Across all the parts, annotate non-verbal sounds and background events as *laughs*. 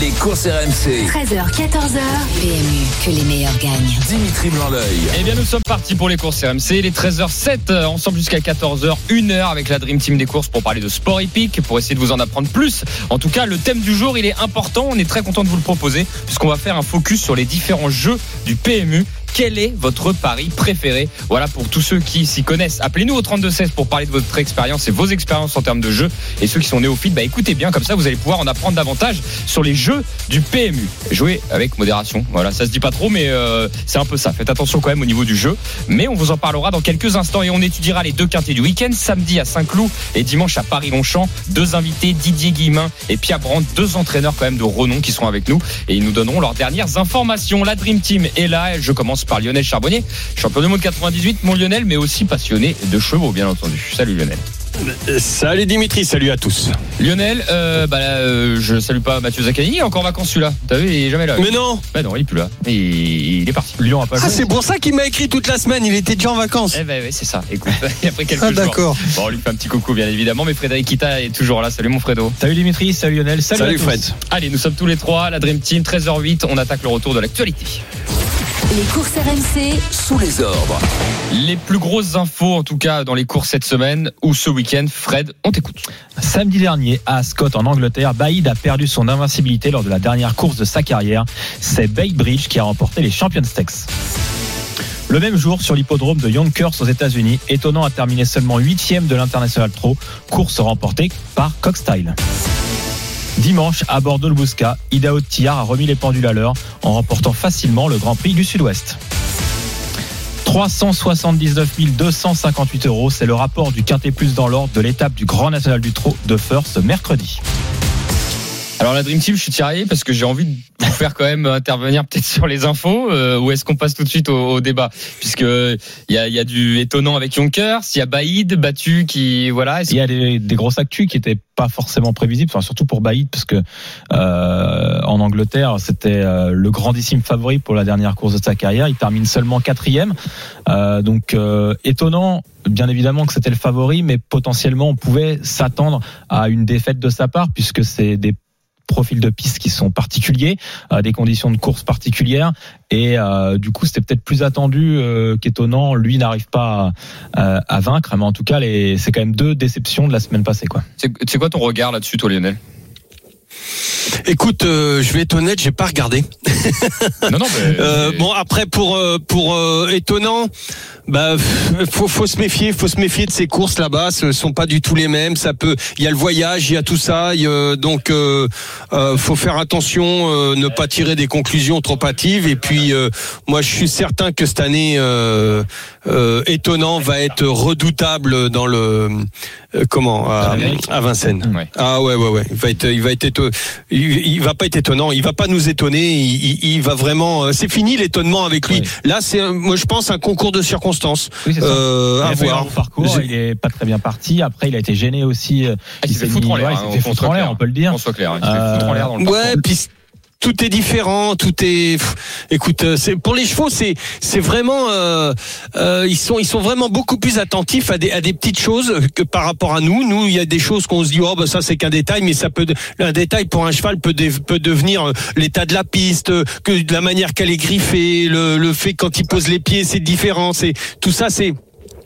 Les courses RMC. 13h, 14h. PMU, que les meilleurs gagnent. Dimitri Blanc-L'œil. Eh bien, nous sommes partis pour les courses RMC. Les 13h07, euh, ensemble jusqu'à 14h, 1 heure avec la Dream Team des courses pour parler de sport hippique, pour essayer de vous en apprendre plus. En tout cas, le thème du jour, il est important. On est très content de vous le proposer, puisqu'on va faire un focus sur les différents jeux du PMU quel est votre pari préféré Voilà pour tous ceux qui s'y connaissent. Appelez-nous au 3216 pour parler de votre expérience et vos expériences en termes de jeu. Et ceux qui sont néophytes, bah écoutez bien, comme ça vous allez pouvoir en apprendre davantage sur les jeux du PMU. Jouez avec modération. Voilà, ça se dit pas trop, mais euh, c'est un peu ça. Faites attention quand même au niveau du jeu. Mais on vous en parlera dans quelques instants et on étudiera les deux quintés du week-end, samedi à Saint-Cloud et dimanche à Paris-Longchamp. Deux invités, Didier Guillemin et Pierre Brandt, deux entraîneurs quand même de renom qui seront avec nous et ils nous donneront leurs dernières informations. La Dream Team est là. Je commence par Lionel Charbonnier, champion du monde 98, mon Lionel, mais aussi passionné de chevaux, bien entendu. Salut Lionel. Salut Dimitri, salut à tous. Lionel, euh, bah là, euh, je salue pas Mathieu Zaccani, il est encore en vacances celui-là. T'as vu, il est jamais là. Mais non Bah non, il est plus là. Il, il est parti. Lyon a pas Ah, c'est pour ça qu'il m'a écrit toute la semaine, il était déjà en vacances. Eh ben oui, c'est ça. Écoute, *laughs* *laughs* quelques Ah, jours. d'accord. Bon, on lui fait un petit coucou, bien évidemment, mais Frédéric Kita est toujours là. Salut mon Fredo. Salut Dimitri, salut Lionel, salut, Salut à tous. Fred. Allez, nous sommes tous les trois, la Dream Team, 13h08, on attaque le retour de l'actualité. Les courses RMC, Sous les ordres. Les plus grosses infos, en tout cas, dans les courses cette semaine ou ce week-end, Fred, on t'écoute. Samedi dernier, à Ascot en Angleterre, Baïd a perdu son invincibilité lors de la dernière course de sa carrière. C'est Bay Bridge qui a remporté les Champions Stakes. Le même jour, sur l'hippodrome de Yonkers aux États-Unis, étonnant a terminé seulement 8 de l'International Pro, course remportée par Cockstyle. Dimanche, à Bordeaux-le-Bouscat, Idaho a remis les pendules à l'heure en remportant facilement le Grand Prix du Sud-Ouest. 379 258 euros, c'est le rapport du Quintet Plus dans l'ordre de l'étape du Grand National du Trot de ce mercredi. Alors la Dream Team, je suis tiraillé parce que j'ai envie de vous faire quand même intervenir peut-être sur les infos euh, ou est-ce qu'on passe tout de suite au, au débat? Puisque il y a, y a du étonnant avec Yonkers, il y a Baïd battu qui voilà. Il y a des, des grosses actus qui n'étaient pas forcément prévisibles, enfin, surtout pour Baïd, parce que euh, en Angleterre, c'était euh, le grandissime favori pour la dernière course de sa carrière. Il termine seulement quatrième, Euh, donc euh, étonnant. Bien évidemment que c'était le favori, mais potentiellement on pouvait s'attendre à une défaite de sa part, puisque c'est des profils de pistes qui sont particuliers, euh, des conditions de course particulières, et euh, du coup c'était peut-être plus attendu euh, qu'étonnant. Lui n'arrive pas à, vaincre, mais en tout cas c'est quand même deux déceptions de la semaine passée. C'est c'est quoi ton regard là-dessus, toi, Lionel? Écoute, euh, je vais être honnête, j'ai pas regardé. Non, non. mais- *laughs* Euh, bon après pour euh, pour euh, étonnant, bah faut faut se méfier, faut se méfier de ces courses là-bas. Ce sont pas du tout les mêmes. Ça peut, il y a le voyage, il y a tout ça. y donc euh, euh, faut faire attention, euh, ne pas tirer des conclusions trop hâtives. Et puis euh, moi je suis certain que cette année euh, euh, étonnant va être redoutable dans le euh, comment à, à Vincennes. Ouais. Ah ouais ouais ouais. Il va être il va être il, il va pas être étonnant. Il va pas nous étonner. Il, il- il va vraiment. euh, C'est fini l'étonnement avec lui. Oui. Là c'est moi je pense un concours de circonstances. Oui, c'est ça. Euh, Il à voir. parcours, il est pas très bien parti. Après, il a été gêné aussi. Ah, il s'est fait foutre en l'air, ouais, hein, il s'est fait foutre en l'air, on peut le dire. Qu'on soit clair, il s'est fait foutre en l'air dans le Ouais, parcours. puis tout est différent, tout est. Écoute, euh, c'est pour les chevaux, c'est c'est vraiment euh, euh, ils sont ils sont vraiment beaucoup plus attentifs à des à des petites choses que par rapport à nous. Nous, il y a des choses qu'on se dit oh bah ça c'est qu'un détail, mais ça peut un détail pour un cheval peut peut devenir l'état de la piste, que de la manière qu'elle est griffée, le le fait quand il pose les pieds, c'est différent, c'est tout ça c'est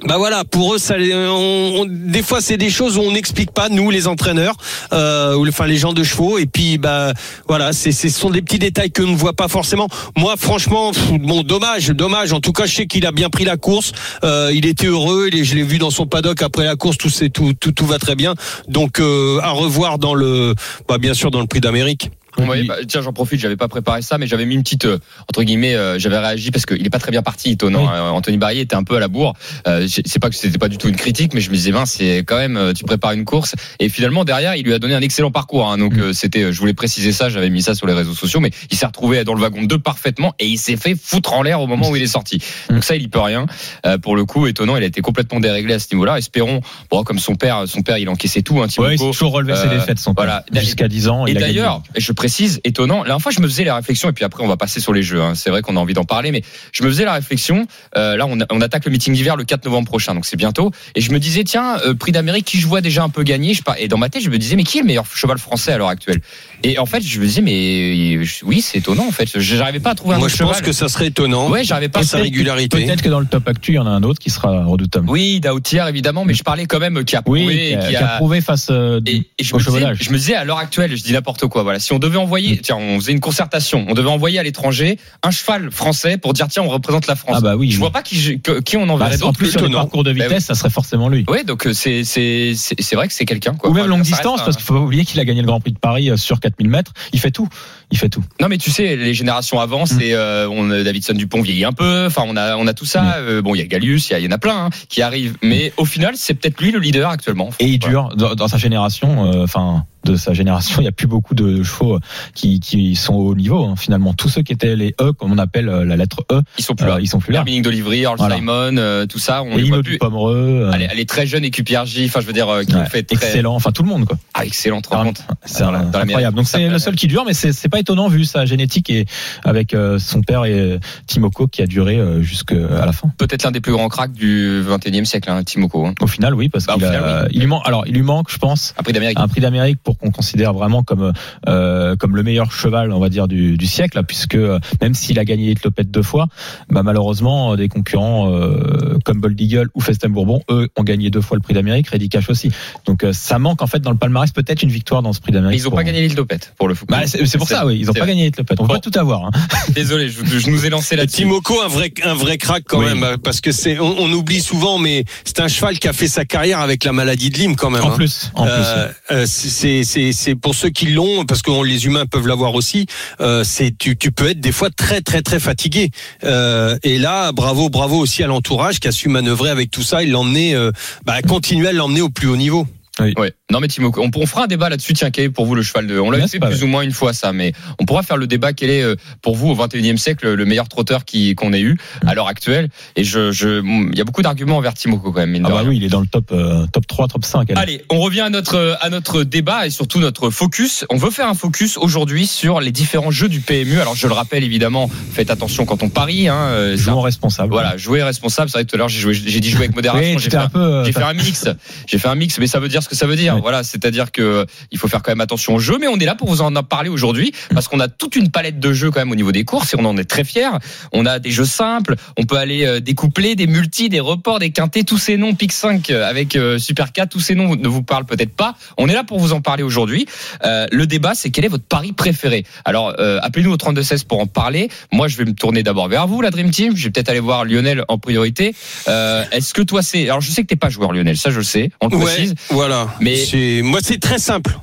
bah voilà, pour eux, ça, on, on- des fois c'est des choses où on n'explique pas nous les entraîneurs, euh, ou enfin les gens de chevaux. Et puis bah voilà, c'est ce sont des petits détails que ne voit pas forcément. Moi, franchement, bon, dommage, dommage. En tout cas, je sais qu'il a bien pris la course. Euh, il était heureux. Il je l'ai vu dans son paddock après la course. Tout c'est tout, tout tout va très bien. Donc euh, à revoir dans le, bah bien sûr dans le Prix d'Amérique. Ouais, bah, tiens, j'en profite, j'avais pas préparé ça, mais j'avais mis une petite euh, entre guillemets, euh, j'avais réagi parce qu'il est pas très bien parti, étonnant. Oui. hein. Anthony Barrier était un peu à la bourre. Euh, c'est pas que c'était pas du tout une critique, mais je me disais, mince, c'est quand même, euh, tu prépares une course et finalement derrière, il lui a donné un excellent parcours. hein. donc Mm. euh, c'était, je voulais préciser ça, j'avais mis ça sur les réseaux sociaux, mais il s'est retrouvé dans le wagon 2 parfaitement et il s'est fait foutre en l'air au moment où il est sorti. Mm. Donc ça, il y peut rien. Euh, pour le coup, étonnant, il a été complètement déréglé à ce niveau-là. Espérons, bon, comme son père, son père, il encaissait tout, hein, Thibaut Ouais, il toujours relevé ses défaites, son voilà. père. Jusqu'à 10 ans. Et d'ailleurs, je précise, étonnant. La dernière fois, je me faisais la réflexion, et puis après, on va passer sur les jeux. hein. C'est vrai qu'on a envie d'en parler, mais je me faisais la réflexion. euh, là, on, attaque le meeting d'hiver le 4 novembre prochain, donc c'est bientôt. Et je me disais, tiens, euh, prix d'Amérique, qui je vois déjà un peu gagner? Je, par- et dans ma tête, je me disais, mais qui est le meilleur cheval français à l'heure actuelle? Et en fait, je me disais, mais oui, c'est étonnant. En fait, j'arrivais pas à trouver un Moi, autre je pense que ça serait étonnant. Ouais, j'arrivais pas. Par sa à régularité. Peut-être que dans le top actu, il y en a un autre qui sera redoutable. Oui, Daoutière évidemment, mais je parlais quand même qui a prouvé, Oui, qui a, qui qui a prouvé face euh, Et, et je, au me disais, chevalage. je me disais à l'heure actuelle, je dis n'importe quoi. Voilà, si on devait envoyer, tiens, on faisait une concertation, on devait envoyer à l'étranger un cheval français pour dire tiens, on représente la France. Ah bah oui. Je vois pas qui, on Bah, enverrait en d'autre. plus, sur étonnant. parcours de Bah vitesse, ça serait forcément lui. Ouais, donc euh, c'est c'est vrai que c'est quelqu'un. Ou même longue distance, un- parce qu'il faut pas oublier qu'il a gagné le Grand Prix de Paris euh, sur 4000 mètres. Il fait tout. Il fait tout. Non mais tu sais, les générations avant, Mm. c'est euh, on Davidson Dupont vieillit un peu. Enfin, on a on a tout ça. Mm. Euh, bon, il y a Gallius, il y, en a plein hein, qui arrivent. Mais au final, c'est peut-être lui le leader actuellement. Et il dure dans, dans sa génération. euh, Enfin, de sa génération, *laughs* il n'y a plus beaucoup de chevaux euh, qui, qui sont au niveau. hein. Finalement, tous ceux qui étaient les E, comme on appelle la lettre E, Ils sont plus là. ils sont plus là. Dominique d'Olivry, Earl Voilà. Simon, tout ça, on Et les voit Lino plus. du Pomereux, Elle est, elle est très jeune et QPRJ, enfin je veux dire, qui ouais, fait très excellent. Enfin, tout le monde quoi. Ah, excellent, compte C'est incroyable. Donc c'est le seul qui dure, mais c'est pas étonnant vu sa génétique et avec euh, son père et euh, Timoko qui a duré euh, jusqu'à la fin. Peut-être l'un des plus grands cracks du 21e siècle, hein, Timoko. Hein. Au final, oui, parce Bah, qu'il oui. il lui manque. Alors, il lui manque, je pense, Un prix d'Amérique. un prix d'Amérique pour qu'on considère vraiment comme euh, comme le meilleur cheval, on va dire du, du siècle, puisque même s'il a gagné les clopettes deux fois, bah, malheureusement des concurrents euh, comme Bold Eagle ou Festin Bourbon, eux, ont gagné deux fois le prix d'Amérique, Reddy Cash aussi. Donc euh, ça manque en fait dans le palmarès peut-être une victoire dans ce prix d'Amérique. ils ont pour- pas gagné l'île d'Opette pour le foot. Bah, c'est pour ça, oui, ils ont c'est pas vrai. gagné les clopettes. On peut Bon. tout avoir. Hein. *laughs* Désolé, je, je nous ai lancé Et là-dessus. Timoko, un vrai, un vrai crack quand Oui. même, euh, parce que c'est, on, on oublie souvent, mais c'est un cheval qui a fait sa carrière avec la maladie de Lyme quand même. En hein. plus, en plus. Euh, euh, c'est c'est c'est pour ceux qui l'ont parce que les humains peuvent l'avoir aussi. Euh, c'est tu tu peux être des fois très très très fatigué. Euh, et là, bravo bravo aussi à l'entourage qui a su manœuvrer avec tout ça. Il l'emmenait, euh, bah, continuer à l'emmener au plus haut niveau. Ouais. Non mais Timoko, on, on fera un débat là-dessus. Tiens, quel est pour vous le cheval de On l'a fait plus ou moins une fois ça, mais on pourra faire le débat. Quel est euh, pour vous au 21e siècle le meilleur trotteur qui qu'on ait eu à l'heure actuelle? Et je, je, il y a beaucoup d'arguments envers Timoko quand même. Ah bah rien. oui, il est dans le top euh, top 3, top 5. elle. Allez, on revient à notre à notre débat et surtout notre focus. On veut faire un focus aujourd'hui sur les différents jeux du PMU. Alors je le rappelle évidemment, faites attention quand on parie. Hein, euh, Jouons un- responsable. voilà, jouer responsable. C'est vrai que tout à l'heure j'ai dit jouer avec modération. Oui, j'ai fait un peu. fait un mix. J'ai fait un mix, mais ça veut dire ce que ça veut dire. Oui. Voilà, c'est-à-dire que il faut faire quand même attention au jeu, mais on est là pour vous en parler aujourd'hui parce qu'on a toute une palette de jeux quand même au niveau des courses et on en est très fiers. On a des jeux simples, on peut aller euh, découpler des multis, des reports, des quintés, tous ces noms Pic 5 avec euh, Super 4, tous ces noms ne vous parlent peut-être pas. On est là pour vous en parler aujourd'hui. Euh, le débat, c'est quel est votre pari préféré? Alors, euh, appelez-nous au 32 16 pour en parler. Moi, je vais me tourner d'abord vers vous, la Dream Team. Je vais peut-être aller voir Lionel en priorité. Euh, Est-ce que toi, c'est alors je sais que t'es pas joueur Lionel, ça je le sais, on le précise. voilà. Mais- C'est- moi c'est très simple.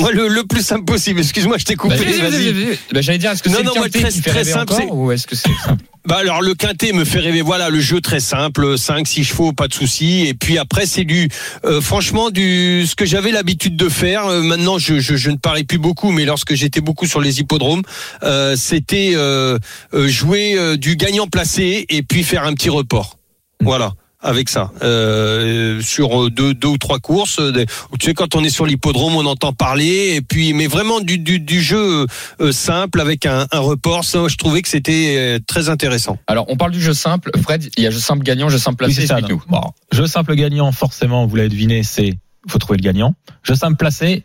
Moi le, le plus simple possible. Excuse-moi, je t'ai coupé. Bah, vas-y, vas-y, vas-y. vas-y. Bah, J'allais dire, est-ce que Non, c'est le non, moi, quintet très- qui fait très rêver simple, encore c'est- ou est-ce que c'est simple? Bah alors le quintet me fait rêver. Voilà le jeu très simple, 5 6 chevaux, pas de souci. Et puis après c'est du euh, franchement du ce que j'avais l'habitude de faire. Euh, maintenant je, je, je ne parie plus beaucoup, mais lorsque j'étais beaucoup sur les hippodromes, euh, c'était euh, euh, jouer euh, du gagnant placé et puis faire un petit report. Voilà. Avec ça, euh, sur deux, deux ou trois courses. euh, Tu sais, quand on est sur l'hippodrome, on entend parler, et puis, mais vraiment du, du, du jeu euh, simple avec un, un report. Ça, je trouvais que c'était euh, très intéressant. Alors, on parle du jeu simple. Fred, il y a jeu simple gagnant, jeu simple Oui, placé. c'est ça. Bon, jeu simple gagnant, forcément, vous l'avez deviné, c'est faut trouver le gagnant. Jeu simple placé,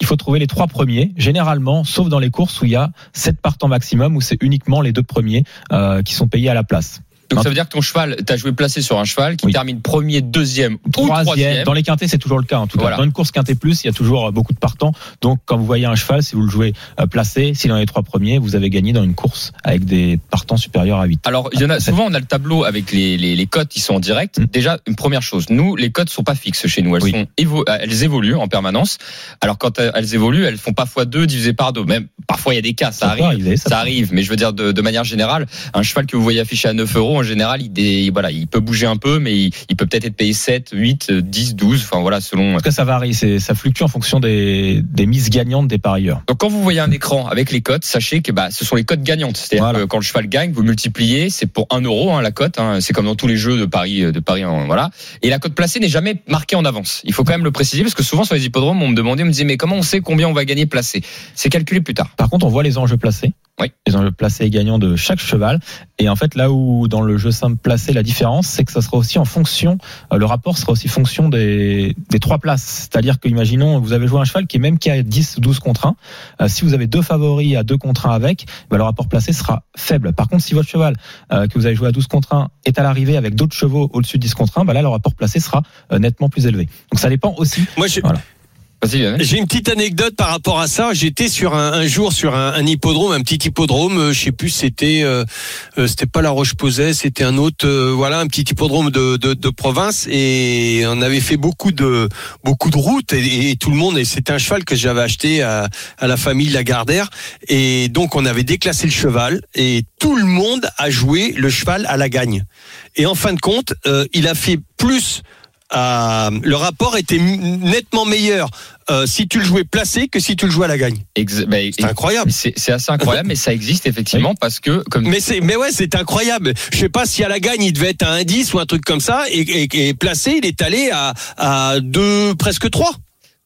il faut trouver les trois premiers, généralement, sauf dans les courses où il y a sept partants maximum, où c'est uniquement les deux premiers euh, qui sont payés à la place. Donc, ça veut dire que ton cheval, t'as joué placé sur un cheval qui Oui. termine premier, deuxième ou Troisième. troisième. Dans les quintés, c'est toujours le cas. En tout cas, Voilà. dans une course quinté plus, il y a toujours euh, beaucoup de partants. Donc, quand vous voyez un cheval, si vous le jouez euh, placé, si dans les trois premiers, vous avez gagné dans une course avec des partants supérieurs à 8. Alors, il y en a, souvent, on a le tableau avec les, les, les cotes qui sont en direct. Mm. Déjà, une première chose. Nous, les cotes sont pas fixes chez nous. Elles Oui. sont, évo- elles évoluent en permanence. Alors, quand elles évoluent, elles font pas fois deux divisé par deux. Même, parfois, il y a des cas, ça, Ça arrive. arriver, ça Ça arrive, mais je veux dire de, de manière générale, un cheval que vous voyez affiché à 9 euros, en général, il, dé- voilà, il peut bouger un peu, mais il, il peut peut-être être payé 7, 8, 10, 12, enfin voilà, selon. En tout cas, ça varie, c'est, ça fluctue en fonction des, des mises gagnantes des parieurs. Donc quand vous voyez un écran avec les cotes, sachez que bah, ce sont les cotes gagnantes. C'est-à-dire Voilà. que quand le cheval gagne, vous multipliez, c'est pour 1 euro hein, la cote. Hein, c'est comme dans tous les jeux de paris, de paris, en- voilà. Et la cote placée n'est jamais marquée en avance. Il faut quand même le préciser parce que souvent sur les hippodromes, on me demandait, on me disait mais comment on sait combien on va gagner placé? C'est calculé plus tard. Par contre, on voit les enjeux placés. Oui. Les enjeux placés et gagnants de chaque cheval. Et en fait, là où dans le jeu simple placé, la différence, c'est que ça sera aussi en fonction, euh, le rapport sera aussi fonction des, des trois places. C'est-à-dire que, imaginons, vous avez joué un cheval qui est même qui a 10 ou 12 contre 1. Euh, si vous avez deux favoris à 2 contre 1 avec, bah, le rapport placé sera faible. Par contre, si votre cheval euh, que vous avez joué à 12 contre 1 est à l'arrivée avec d'autres chevaux au-dessus de 10 contre 1, bah là, le rapport placé sera euh, nettement plus élevé. Donc ça dépend aussi. Moi, je- Voilà. J'ai une petite anecdote par rapport à ça. J'étais sur un, un jour sur un, un hippodrome, un petit hippodrome. euh, Je sais plus, c'était euh, euh, c'était pas la Roche-Posay, c'était un autre. euh, voilà, un petit hippodrome de, de, de province. Et on avait fait beaucoup de beaucoup de routes et, et tout le monde. Et c'était un cheval que j'avais acheté à, à la famille Lagardère. Et donc on avait déclassé le cheval et tout le monde a joué le cheval à la gagne. Et en fin de compte, euh, il a fait plus. À- le rapport était nettement meilleur euh, si tu le jouais placé que si tu le jouais à la gagne. Bah, C'est incroyable. C'est assez incroyable, mais ça existe effectivement parce que comme Mais c'est, mais ouais, c'est incroyable. Je sais pas si à la gagne il devait être à un 10 ou un truc comme ça, et, et, et placé, il est allé à, à deux, presque trois.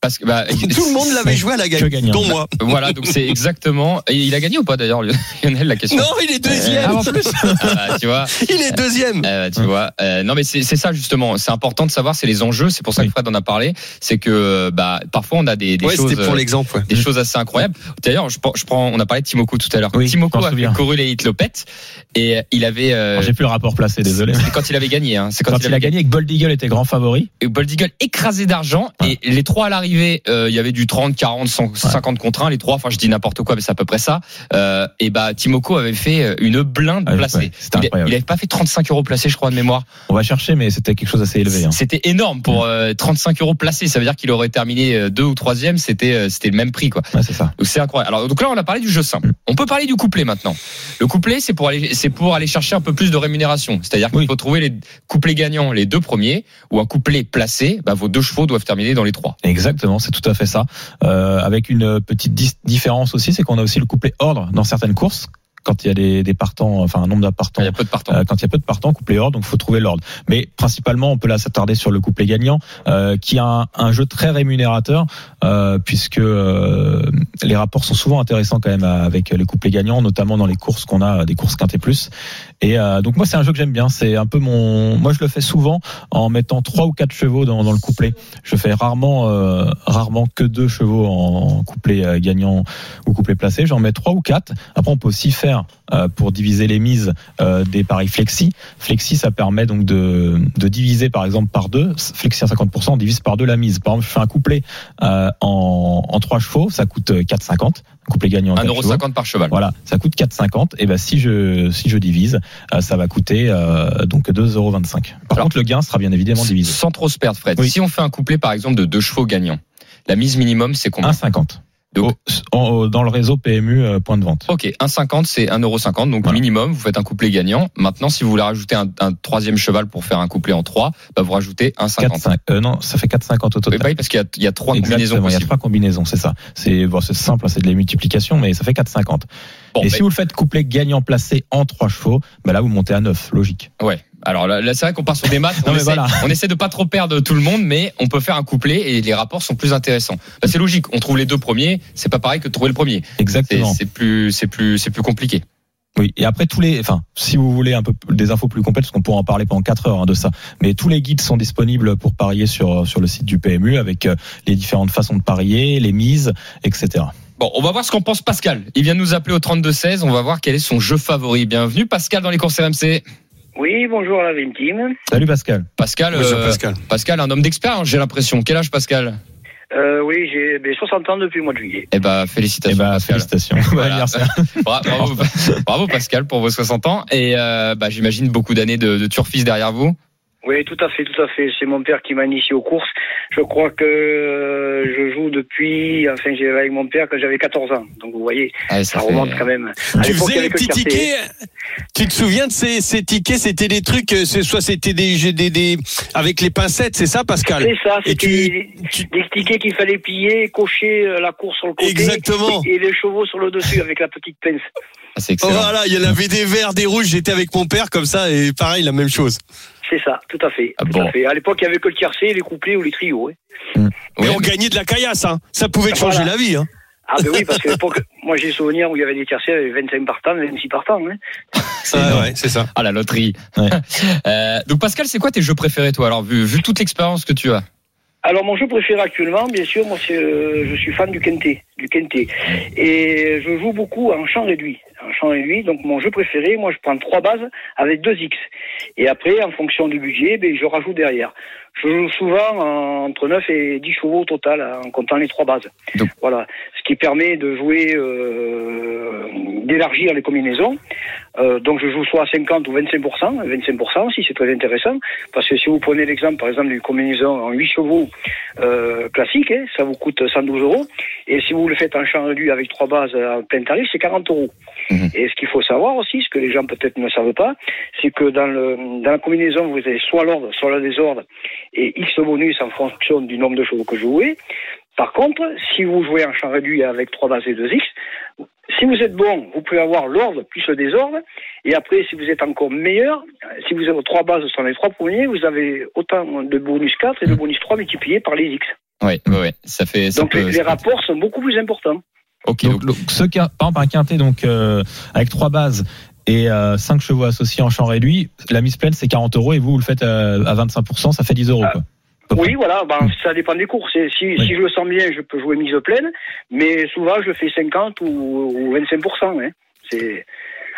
Parce que bah, Tout le monde l'avait joué à la gagne, dont moi. Voilà, donc c'est exactement. Et il a gagné ou pas d'ailleurs, Lionel, *laughs* la question? Non, il est deuxième. Ah, en plus. *laughs* Ah, bah, tu vois. Il est deuxième. Euh, tu vois, euh, non mais c'est ça justement. C'est important de savoir, c'est les enjeux. C'est pour ça que. Fred en a parlé. C'est que bah parfois on a des, des ouais, choses, c'était pour l'exemple. ouais. des choses assez incroyables. D'ailleurs, je, prends- je prends, on a parlé de Timoco tout à l'heure. Oui, Timoco je m'en a fait souviens. courir les Hitlopet et il avait. euh, J'ai plus le rapport placé, désolé. c'est quand il avait gagné. Hein. C'est Quand, il a gagné et que Bold Eagle était grand favori. Et Bold Eagle écrasé d'argent et les trois à l'arrivée, euh, il y avait du 30, 40, 100, 50 contre 1, les trois, enfin je dis n'importe quoi, mais c'est à peu près ça. Euh, et bah Timoko avait fait euh, une blinde Ah, placée. il, il avait pas fait 35 euros placés, je crois de mémoire. On va chercher, mais c'était quelque chose d'assez élevé. hein. C'était énorme pour euh, 35 euros placés. Ça veut dire qu'il aurait terminé deux ou troisième. C'était c'était le même prix quoi. Ouais, c'est ça. Donc c'est incroyable. Alors donc là on a parlé du jeu simple. On peut parler du couplet maintenant. Le couplet c'est pour aller c'est pour aller chercher un peu plus de rémunération. C'est-à-dire qu'il Oui. faut trouver les couplets gagnants les deux premiers ou un couplet placé. Bah, vos deux chevaux doivent terminer dans les trois. C'est tout à fait ça. Euh, avec une petite différence aussi, c'est qu'on a aussi le couplet ordre dans certaines courses. Quand il y a des, des partants, enfin un nombre de partants Il y a peu de partants. Euh, quand il y a peu de partants, couplet ordre, donc faut trouver l'ordre. Mais principalement, on peut là s'attarder sur le couplet gagnant, euh, qui a un, un jeu très rémunérateur, euh, puisque euh, les rapports sont souvent intéressants quand même avec les couplets gagnants, notamment dans les courses qu'on a, des courses quintet plus. Et donc moi, c'est un jeu que j'aime bien. C'est un peu mon, moi je le fais souvent en mettant trois ou quatre chevaux dans, dans le couplet. Je fais rarement, rarement que deux chevaux en couplet euh, gagnant ou couplet placé. J'en mets trois ou quatre. Après, on peut aussi faire euh, pour diviser les mises euh, des paris flexi. Flexi, ça permet donc de, de diviser par exemple par deux. Flexi à 50%, on divise par deux la mise. Par exemple, je fais un couplet euh, en, en trois chevaux, ça coûte 4,50. Un couplet gagnant. en quatre chevaux. 1,50€ par cheval. Voilà, ça coûte 4,50. Et ben si je si je divise, ça va coûter euh, donc 2,25 Par Alors- contre, le gain sera bien évidemment divisé. Sans trop se perdre, Fred. Oui. Si on fait un couplet, par exemple, de deux chevaux gagnants, la mise minimum, c'est combien? 1,50. Donc- Au- en- dans le réseau PMU euh, point de vente. Ok, 1,50 c'est 1,50€, donc Voilà. minimum, vous faites un couplet gagnant. Maintenant, si vous voulez rajouter un, un troisième cheval pour faire un couplet en 3, bah vous rajoutez 1,50. 4,5. Euh, non, ça fait 4,50 au total. bah oui, parce qu'il y a, il y a trois combinaisons il y a trois combinaisons, c'est ça. C'est bon, c'est simple, hein, c'est de la multiplication, mais ça fait 4,50. Bon, Et bah, si vous le faites couplet gagnant placé en trois chevaux, bah là vous montez à 9, logique. Ouais. Alors là, là, c'est vrai qu'on part sur des maths. *laughs* Non, on, mais essaie, voilà. on essaie de pas trop perdre tout le monde, mais on peut faire un couplet et les rapports sont plus intéressants. Bah, c'est logique. On trouve les deux premiers. C'est pas pareil que de trouver le premier. Exactement. c'est plus, c'est plus, c'est plus compliqué. Oui, et après tous les, enfin, si vous voulez un peu des infos plus complètes, parce qu'on pourra en parler pendant 4 heures hein, de ça, mais tous les guides sont disponibles pour parier sur sur le site du PMU avec euh, les différentes façons de parier, les mises, etc. Bon, on va voir ce qu'en pense Pascal. Il vient de nous appeler au 32 16. On va voir quel est son jeu favori. Bienvenue Pascal dans les courses RMC. Oui, bonjour à la victime. Salut Pascal. Pascal, Bonjour, euh, Pascal. Pascal, un homme d'expérience, j'ai l'impression. Quel âge Pascal Euh, oui, j'ai ben, 60 ans depuis le mois de juillet. Eh ben, Eh félicitations. ben Pascal. félicitations. Voilà. *laughs* Bra- Bravo, bravo Pascal pour vos 60 ans et euh, bah, j'imagine beaucoup d'années de, de turfisme derrière vous. Oui, tout à fait, tout à fait. C'est mon père qui m'a initié aux courses. Je crois que euh, je joue depuis, enfin, j'ai avec mon père quand j'avais 14 ans. Donc vous voyez, Ouais, ça remonte quand même. À Tu faisais les petits le tickets, Tu te souviens de ces, ces tickets? C'était des trucs, euh, c'est- soit c'était des, des, des avec les pincettes, c'est ça, Pascal? C'est ça, Et c'était tu- des, tu- des tickets qu'il fallait plier, cocher euh, la course sur le côté. Exactement. Et, et les chevaux sur le dessus avec la petite pince. Ah, c'est excellent. Voilà, il y en avait des verts, des rouges. J'étais avec mon père comme ça et pareil, la même chose. C'est ça, tout à fait. Ah tout bon. à fait. À l'époque, il n'y avait que le tiercé, les couplets ou les trios. hein. Mais Ouais, on gagnait de la caillasse, hein. Ça pouvait te changer Voilà. la vie, hein. Ah ben oui, parce qu'à *laughs* l'époque, moi j'ai souvenir où il y avait des tiercés avec 25 partants, 26 partants. Hein. c'est Ah ouais, c'est ça. Ah la loterie. Ouais. *laughs* Euh, donc Pascal, c'est quoi tes jeux préférés toi Alors vu, vu toute l'expérience que tu as? Alors mon jeu préféré actuellement, bien sûr, moi c'est, euh, je suis fan du kenté, du kenté, et je joue beaucoup en champ réduit, en champ réduit. Donc mon jeu préféré, moi je prends trois bases avec deux X, et après en fonction du budget, ben je rajoute derrière. Je joue souvent en- entre 9 et 10 chevaux au total en comptant les trois bases. Donc- Voilà, ce qui permet de jouer, euh, d'élargir les combinaisons. Euh, donc je joue soit à 50 ou 25%, 25% aussi c'est très intéressant, parce que si vous prenez l'exemple par exemple d'une combinaison en 8 chevaux euh, classique, hein, ça vous coûte 112 euros. Et si vous le faites en champ réduit avec trois bases à plein tarif, c'est 40 euros. Mhm. Et ce qu'il faut savoir aussi, ce que les gens peut-être ne savent pas, c'est que dans, le, dans la combinaison, vous avez soit l'ordre, soit le désordre, et X bonus en fonction du nombre de chevaux que vous jouez. Par contre, si vous jouez en champ réduit avec trois bases et deux X, si vous êtes bon, vous pouvez avoir l'ordre plus le désordre. Et après, si vous êtes encore meilleur, euh, si vous avez trois bases sur les trois premiers, vous avez autant de bonus 4 et de bonus 3 multipliés par les X. Ouais, ouais, ouais. Ça fait. ça Donc peut- les, peut- rapports sont beaucoup plus importants. Ok. Donc, donc- donc, ce par exemple, un quintet donc euh, avec trois bases et euh, cinq chevaux associés en champ réduit, la mise pleine c'est 40 euros et vous vous le faites euh, à 25%, ça fait 10 euros. Quoi. Oui, voilà, ben, ça dépend des courses. Et Si, Oui. si je le sens bien, je peux jouer mise pleine, mais souvent je fais 50 ou, ou 25%. Hein. C'est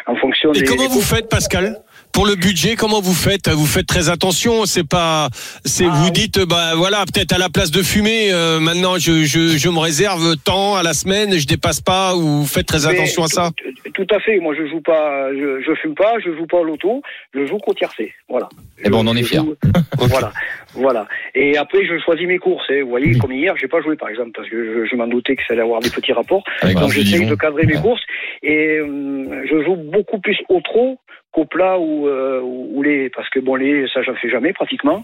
en fonction Et des. comment des vous faites, Pascal? Pour le budget, comment vous faites? Vous faites très attention. C'est pas, c'est Ah, vous oui. dites, bah voilà, peut-être à la place de fumer, euh, maintenant je, je, je me réserve tant à la semaine, je dépasse pas. Ou vous faites très Mais attention à ça? tout, à fait. Moi, je joue pas, je, je fume pas, je joue pas au loto, je joue qu'au tiercé. Voilà. Eh ben, on en est fiers. joue- Voilà, voilà. Et après, je choisis mes courses. hein. Vous voyez, Oui. comme hier, j'ai pas joué, par exemple, parce que je, je m'en doutais que ça allait avoir des petits rapports. Avec Donc j'essaye de cadrer mes Ouais. courses et hum, je joue beaucoup plus au trot qu'au plat ou, euh, ou les parce que bon les ça j'en fais jamais pratiquement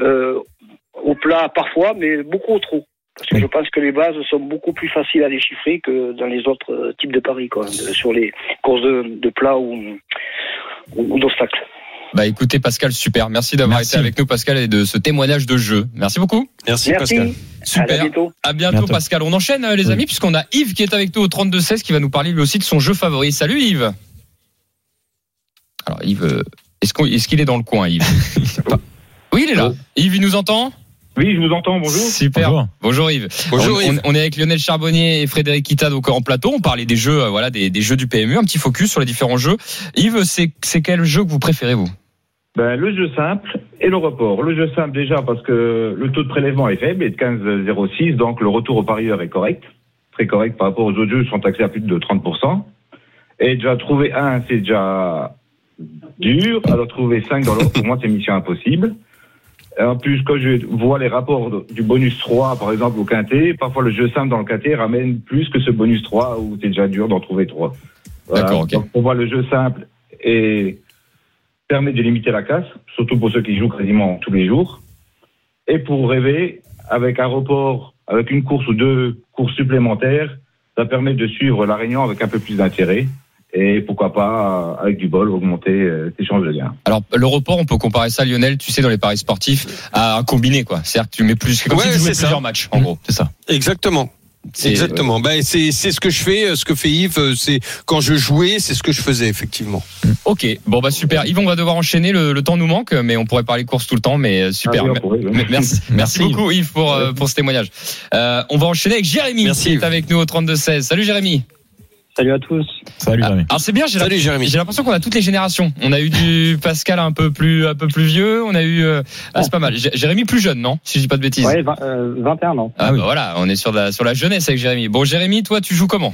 euh, au plat parfois mais beaucoup au trot parce que Oui. je pense que les bases sont beaucoup plus faciles à déchiffrer que dans les autres euh, types de paris quoi de- sur les courses de, de plat ou, ou, ou d'obstacles. Bah écoutez Pascal, super. Merci d'avoir Merci. été avec nous Pascal et de ce témoignage de jeu. Merci beaucoup. Merci, Merci. Pascal. À Super. bientôt. À bientôt, Bientôt. Pascal. On enchaîne les Oui. amis puisqu'on a Yves qui est avec nous au 32 16 qui va nous parler lui aussi de son jeu favori. Salut Yves. Alors Yves, euh, est-ce qu'il est dans le coin Yves *laughs* Oui, il est là. Yves, il nous entend Oui, je vous entends, bonjour. Super. Bonjour. Bonjour Yves. Bonjour, on, Yves. on- on est avec Lionel Charbonnier et Frédéric Kita donc en plateau. On parlait des jeux, euh, voilà, des, des jeux du PMU, un petit focus sur les différents jeux. Yves, c'est c'est quel jeu que vous préférez vous? Ben, le jeu simple et le report. Le jeu simple déjà parce que le taux de prélèvement est faible, est de 15,06, donc le retour au parieur est correct, très correct par rapport aux autres jeux qui sont taxés à plus de 30%. Et déjà trouver un, c'est déjà dur. Alors trouver 5 dans l'autre, pour moi, c'est mission impossible. En plus, quand je vois les rapports du bonus 3, par exemple, au quintet, parfois le jeu simple dans le quintet ramène plus que ce bonus 3 où c'est déjà dur d'en trouver 3. D'accord. Donc pour moi, le jeu simple et permet de limiter la casse, surtout pour ceux qui jouent quasiment tous les jours. Et pour rêver, avec un report, avec une course ou deux courses supplémentaires, ça permet de suivre la réunion avec un peu plus d'intérêt. Et pourquoi pas, avec du bol, augmenter euh, tes chances de gain. Alors le report, on peut comparer ça, Lionel, tu sais, dans les paris sportifs, à un combiné quoi. C'est-à-dire que tu mets plus, comme Ouais, si tu jouais ça. plusieurs matchs, en gros. C'est ça. Exactement. C'est- Exactement. Ben, c'est c'est ce que je fais, euh, ce que fait Yves. euh, C'est quand je jouais, c'est ce que je faisais effectivement. Ok, bon bah super. Yves, on va devoir enchaîner. Le, le temps nous manque, mais on pourrait parler course tout le temps, mais euh, super. Ah oui, on pourrait, oui. *laughs* Mais- Merci, beaucoup Yves pour, euh, pour ce témoignage. Euh, on va enchaîner avec Jérémy Merci, qui est avec nous au 32-16. Salut Jérémy. Salut à tous. Salut, Ah, Jérémy. Alors c'est bien, j'ai Salut l'impression- Jérémy. j'ai l'impression qu'on a toutes les générations. On a eu du Pascal un peu plus un peu plus vieux, on a eu euh, ah, c'est pas mal. Jé- Jérémy plus jeune, non Si je dis pas de bêtises? Ouais, vingt- euh, 21 ans. Ah, Ah oui. bah voilà, on est sur la sur la jeunesse avec Jérémy. Bon Jérémy, toi tu joues comment?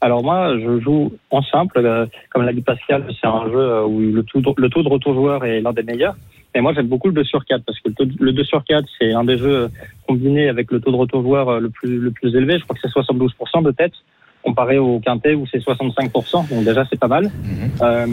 Alors moi, je joue en simple. euh, Comme l'a dit Pascal, c'est un jeu euh, où le taux, de, le taux de retour joueur est l'un des meilleurs. Et moi, j'aime beaucoup le 2 sur 4 parce que le, taux de- le 2 sur 4, c'est un des jeux combinés avec le taux de retour joueur le plus, le plus élevé. Je crois que c'est 72% de tête. Comparé au quintet où c'est 65%. Donc déjà, c'est pas mal. Euh,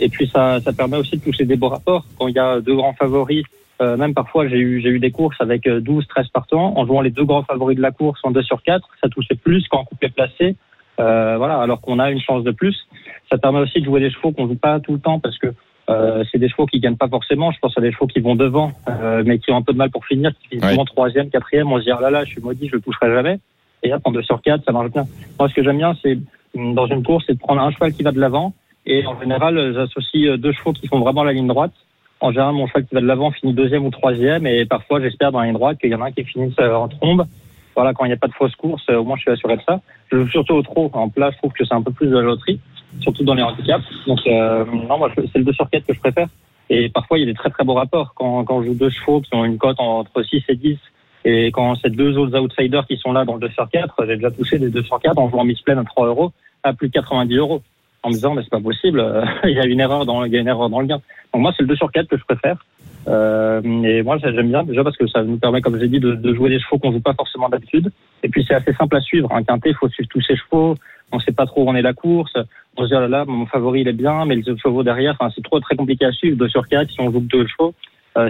et puis ça, ça permet aussi de toucher des beaux rapports. Quand il y a deux grands favoris, euh, même parfois j'ai eu, j'ai eu des courses avec euh, 12, 13 partants. En jouant les deux grands favoris de la course en 2 sur 4, ça touchait plus qu'en couplet placé. Euh, voilà, alors qu'on a une chance de plus. Ça permet aussi de jouer des chevaux qu'on joue pas tout le temps parce que euh, c'est des chevaux qui gagnent pas forcément. Je pense à des chevaux qui vont devant, euh, mais qui ont un peu de mal pour finir, qui finissent souvent troisième, quatrième. On se dit ah là là, je suis maudit, je le toucherai jamais. Et hop, en 2 sur 4, ça marche bien. Moi, ce que j'aime bien, c'est hum, dans une course, c'est de prendre un cheval qui va de l'avant. Et en général, euh, j'associe euh, deux chevaux qui font vraiment la ligne droite. En général, mon cheval qui va de l'avant finit deuxième ou troisième. Et parfois, j'espère dans la ligne droite qu'il y en a un qui finisse euh, en trombe. Voilà, quand il n'y a pas de fausse course, au moins je suis assuré de ça. Je joue surtout au trot. En plat, je trouve que c'est un peu plus de la loterie, surtout dans les handicaps. Donc, euh, non, moi, c'est le 2 sur 4 que je préfère. Et parfois, il y a des très très beaux rapports. Quand, quand je joue deux chevaux qui ont une cote entre 6 et 10, et quand c'est deux autres outsiders qui sont là dans le 2 sur 4, j'ai déjà touché des 2 sur 4 en jouant Miss Plaine à 3 euros à plus de 90 euros. En me disant, mais c'est pas possible, euh, *laughs* il y a une erreur dans, il y a une erreur dans le gain. Donc moi, c'est le 2 sur 4 que je préfère. Euh, et moi, j'aime bien déjà parce que ça nous permet, comme j'ai dit, de, de jouer des chevaux qu'on joue pas forcément d'habitude. Et puis c'est assez simple à suivre. Un quintet, il faut suivre tous ses chevaux. On sait pas trop où on est la course. On se dit, oh là là, mon favori, il est bien, mais les autres chevaux derrière, enfin, c'est trop très compliqué à suivre. 2 sur 4, si on joue deux chevaux,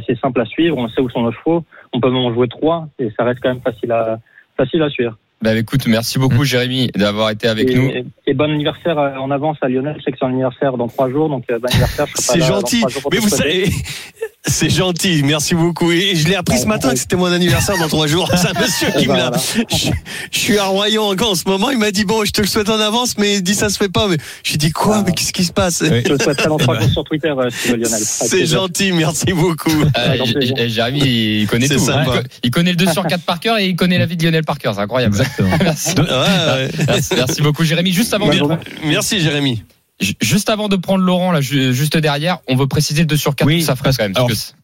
c'est simple à suivre. On sait où sont nos chevaux. On peut même en jouer trois et ça reste quand même facile à, facile à suivre. Bah écoute, merci beaucoup Jérémy d'avoir été avec et, nous. et bon anniversaire euh, en avance à Lionel. Je sais que c'est son anniversaire dans trois jours, donc euh, bon anniversaire. je serai C'est pas là dans gentil. Mais vous savez, c'est gentil. Merci beaucoup. Et je l'ai appris ce matin que c'était mon anniversaire dans trois jours. *laughs* C'est un monsieur qui me ben l'a. voilà. Je, je suis à Royan encore en ce moment. Il m'a dit bon, je te le souhaite en avance, mais il dit ça se fait pas. Mais j'ai dit quoi? Mais qu'est-ce qui se passe? Oui. Je le souhaiterai dans trois jours *laughs* sur Twitter, euh, C'est gentil. Merci beaucoup. Euh, Jérémy, il connaît C'est tout. sympa. Il co- Il connaît le 2 sur 4 par cœur et il connaît la vie de Lionel par cœur. C'est incroyable. Exactement. *laughs* Merci. Ouais, ouais. Merci, merci beaucoup Jérémy. Juste avant. Merci Jérémy. Ju- juste avant de prendre Laurent là, ju- juste derrière, on veut préciser le 2 sur 4 Oui, ça ferait quand même.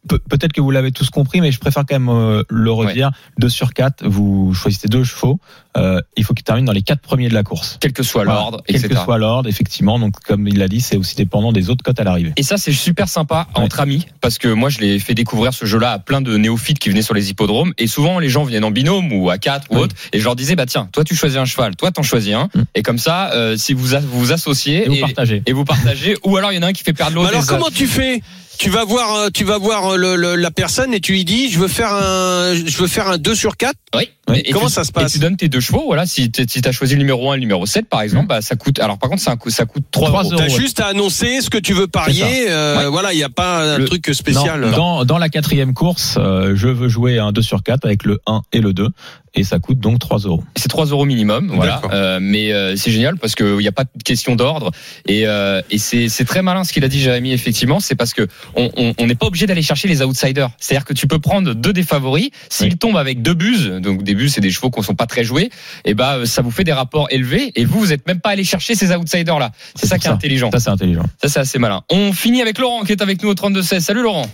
Pe- Peut-être que vous l'avez tous compris, mais je préfère quand même euh, le redire. 2 sur 4, vous choisissez deux chevaux. Euh, il faut qu'ils terminent dans les quatre premiers de la course. quel que soit l'ordre, Quel etc. que soit l'ordre, effectivement. Donc, comme il l'a dit, c'est aussi dépendant des autres cotes à l'arrivée. Et ça, c'est super sympa entre amis parce que moi, je l'ai fait découvrir ce jeu-là à plein de néophytes qui venaient sur les hippodromes. Et souvent, les gens viennent en binôme ou à quatre ou Oui. autre. Et je leur disais, bah tiens, toi, tu choisis un cheval, toi, t'en choisis un. Mm. Et comme ça, euh, si vous vous, vous associez Et partagez. et vous partagez, ou alors il y en a un qui fait perdre l'autre. alors comment tu fais tu vas voir, euh, tu vas voir le- le- la personne et tu lui dis, je veux faire un, je veux faire un 2 sur 4 Oui. Et Comment tu- ça se passe Et tu donnes tes deux chevaux. Voilà, si tu as choisi le numéro 1 et le numéro 7, par exemple, bah, ça coûte. Alors, par contre, ça, coûte- ça coûte 3 Trois euros. euros. T'as juste à annoncer ce que tu veux parier. euh, Ouais. Voilà, il n'y a pas un Le- truc spécial. Non, dans, dans la quatrième course, euh, je veux jouer un 2 sur 4 avec le 1 et le 2. Et ça coûte donc 3 euros. C'est 3 euros minimum, voilà. Euh, mais euh, c'est génial parce qu'il n'y a pas de question d'ordre et, euh, et c'est très malin ce qu'il a dit Jérémy effectivement. C'est parce que on on- on n'est pas obligé d'aller chercher les outsiders. C'est-à-dire que tu peux prendre deux des favoris. S'ils Oui. tombent avec deux buses, donc des buses c'est des chevaux qui sont pas très joués, et bah ça vous fait des rapports élevés et vous vous êtes même pas allé chercher ces outsiders là. C'est ça qui est ça. intelligent. Ça, c'est intelligent. Ça c'est assez malin. On finit avec Laurent qui est avec nous au 32 16. Salut Laurent.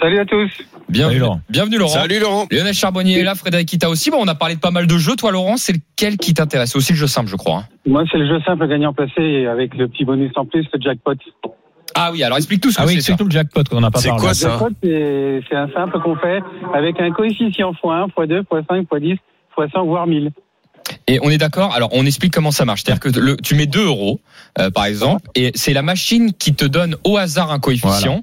Salut à tous. Bienvenue Salut, Laurent. Bienvenue Laurent. Salut Laurent. Lionel Charbonnier est là, Frédéric Kita aussi. Bon, on a parlé de pas mal de jeux. Toi, Laurent, c'est lequel qui t'intéresse? C'est aussi le jeu simple, je crois. hein. Moi, c'est le jeu simple gagnant placé avec le petit bonus en plus, le jackpot. Ah oui, alors explique tout ce que Ah oui, c'est c'est le jackpot qu'on n'a pas C'est parlé. quoi Le ça jackpot, c'est c'est un simple qu'on fait avec un coefficient x1, x2, x5, x10, x100, voire 1000. Et on est d'accord. Alors, on explique comment ça marche. C'est-à-dire que le, tu mets 2 euros, euh, par exemple, et c'est la machine qui te donne au hasard un coefficient,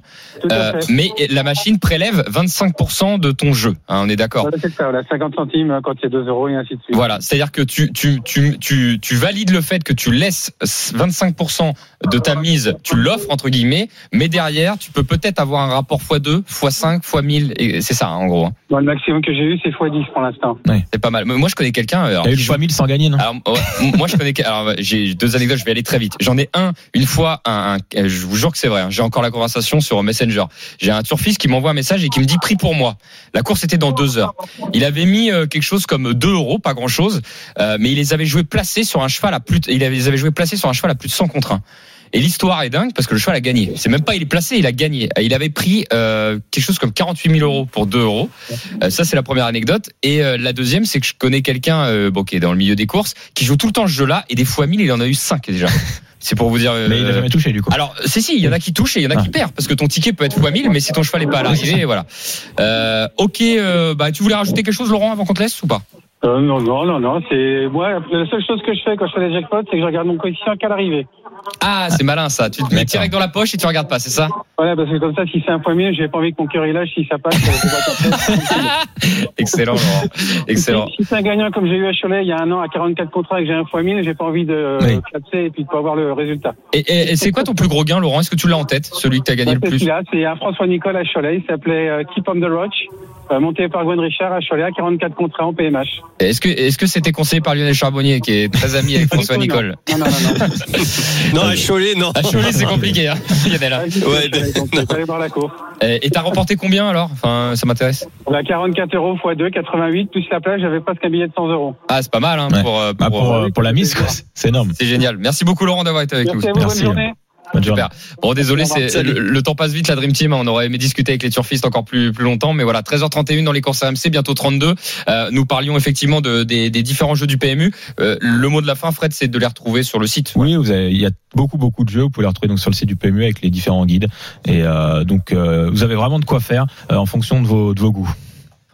euh, mais la machine prélève 25% de ton jeu. hein, on est d'accord. Voilà, c'est ça, voilà, 50 centimes hein, quand il y a 2 euros et ainsi de suite. Voilà, c'est-à-dire que tu, tu, tu, tu, tu valides le fait que tu laisses 25% de ta mise, tu l'offres entre guillemets, mais derrière, tu peux peut-être avoir un rapport x2, x5, x1000, et c'est ça hein, en gros. hein. Bon, le maximum que j'ai eu, c'est x10 pour l'instant. C'est pas mal. Mais Moi, je connais quelqu'un. T'as eu le joue- fois 1000 sans gagner, non? Alors, ouais, moi, je connais. Alors, j'ai deux anecdotes. Je vais aller très vite. J'en ai un une fois. Un, un- je vous jure que c'est vrai. hein, j'ai encore la conversation sur Messenger. J'ai un turfiste qui m'envoie un message et qui me dit prix pour moi. La course était dans deux heures. Il avait mis euh, quelque chose comme 2 euros, pas grand chose, mais il les avait joués placés sur un cheval à plus. de- il avait, les avait joués placés sur un cheval à plus de 100 contre 1. Et l'histoire est dingue parce que le cheval a gagné. C'est même pas il est placé, il a gagné. Il avait pris euh, quelque chose comme 48 000 euros pour 2 euros. Euh, ça c'est la première anecdote. Et euh, la deuxième c'est que je connais quelqu'un euh, bon, qui est dans le milieu des courses qui joue tout le temps ce jeu-là et des fois 1000 il en a eu 5 déjà. *laughs* C'est pour vous dire. euh, Mais il n'a jamais touché, du coup. alors, si, si, il y en a qui touchent et il y en a qui Ah. perdent parce que ton ticket peut être fois 1000, mais si ton cheval n'est pas à c'est l'arrivée, voilà. Euh, ok, euh, bah, tu voulais rajouter quelque chose, Laurent, avant qu'on te laisse ou pas? Euh, non, non, non, non. C'est moi. La seule chose que je fais quand je fais les jackpots, c'est que je regarde mon coefficient qu'à l'arrivée. Ah, c'est malin ça. Tu te mets direct dans la poche et tu regardes pas, c'est ça? Voilà, parce que comme ça, si c'est un point mieux, j'ai pas envie que mon cœur il lâche. Si ça passe. *laughs* Excellent, Laurent. Excellent. Si c'est un gagnant comme j'ai eu à Cholet il y a un an à 44 contrats et que j'ai un fois 1000, j'ai pas envie de Oui. classer et puis de pas avoir le résultat. Et, et- et c'est quoi ton plus gros gain, Laurent? Est-ce que tu l'as en tête, celui que tu as gagné le C'est plus? celui-là, c'est un François Nicole à Cholet. Il s'appelait euh, Keep on the Roach, monté par Gwen Richard à Cholet à 44 contrats en PMH. Est-ce que est-ce que c'était conseillé par Lionel Charbonnier, qui est très ami avec François Nicole Non, non, non. non. *laughs* Non, à Cholet, non. À Cholet, c'est compliqué, hein, *laughs* Lionel. hein. Ouais, donc, aller voir la cour. Et t'as remporté combien alors? Enfin, ça m'intéresse. On a 44 euros x 2, 88, plus la plage, j'avais presque un billet de 100 euros. Ah, c'est pas mal hein, Ouais. pour, euh, Bah, pour, pour, euh, euh, pour la mise, quoi, c'est- énorme. C'est génial. Merci beaucoup Laurent d'avoir été avec nous. Merci à vous, Merci. bonne journée. Journée. Super. Bon, désolé, c'est le, le temps passe vite, la Dream Team. On aurait aimé discuter avec les turfistes encore plus plus longtemps, mais voilà, 13h31 dans les courses AMC, bientôt 32. Euh, nous parlions effectivement de, des, des différents jeux du PMU. Euh, le mot de la fin, Fred, c'est de les retrouver sur le site. Oui, vous avez, il y a beaucoup beaucoup de jeux. Vous pouvez les retrouver donc sur le site du PMU avec les différents guides. Et euh, donc euh, vous avez vraiment de quoi faire euh, en fonction de vos de vos goûts.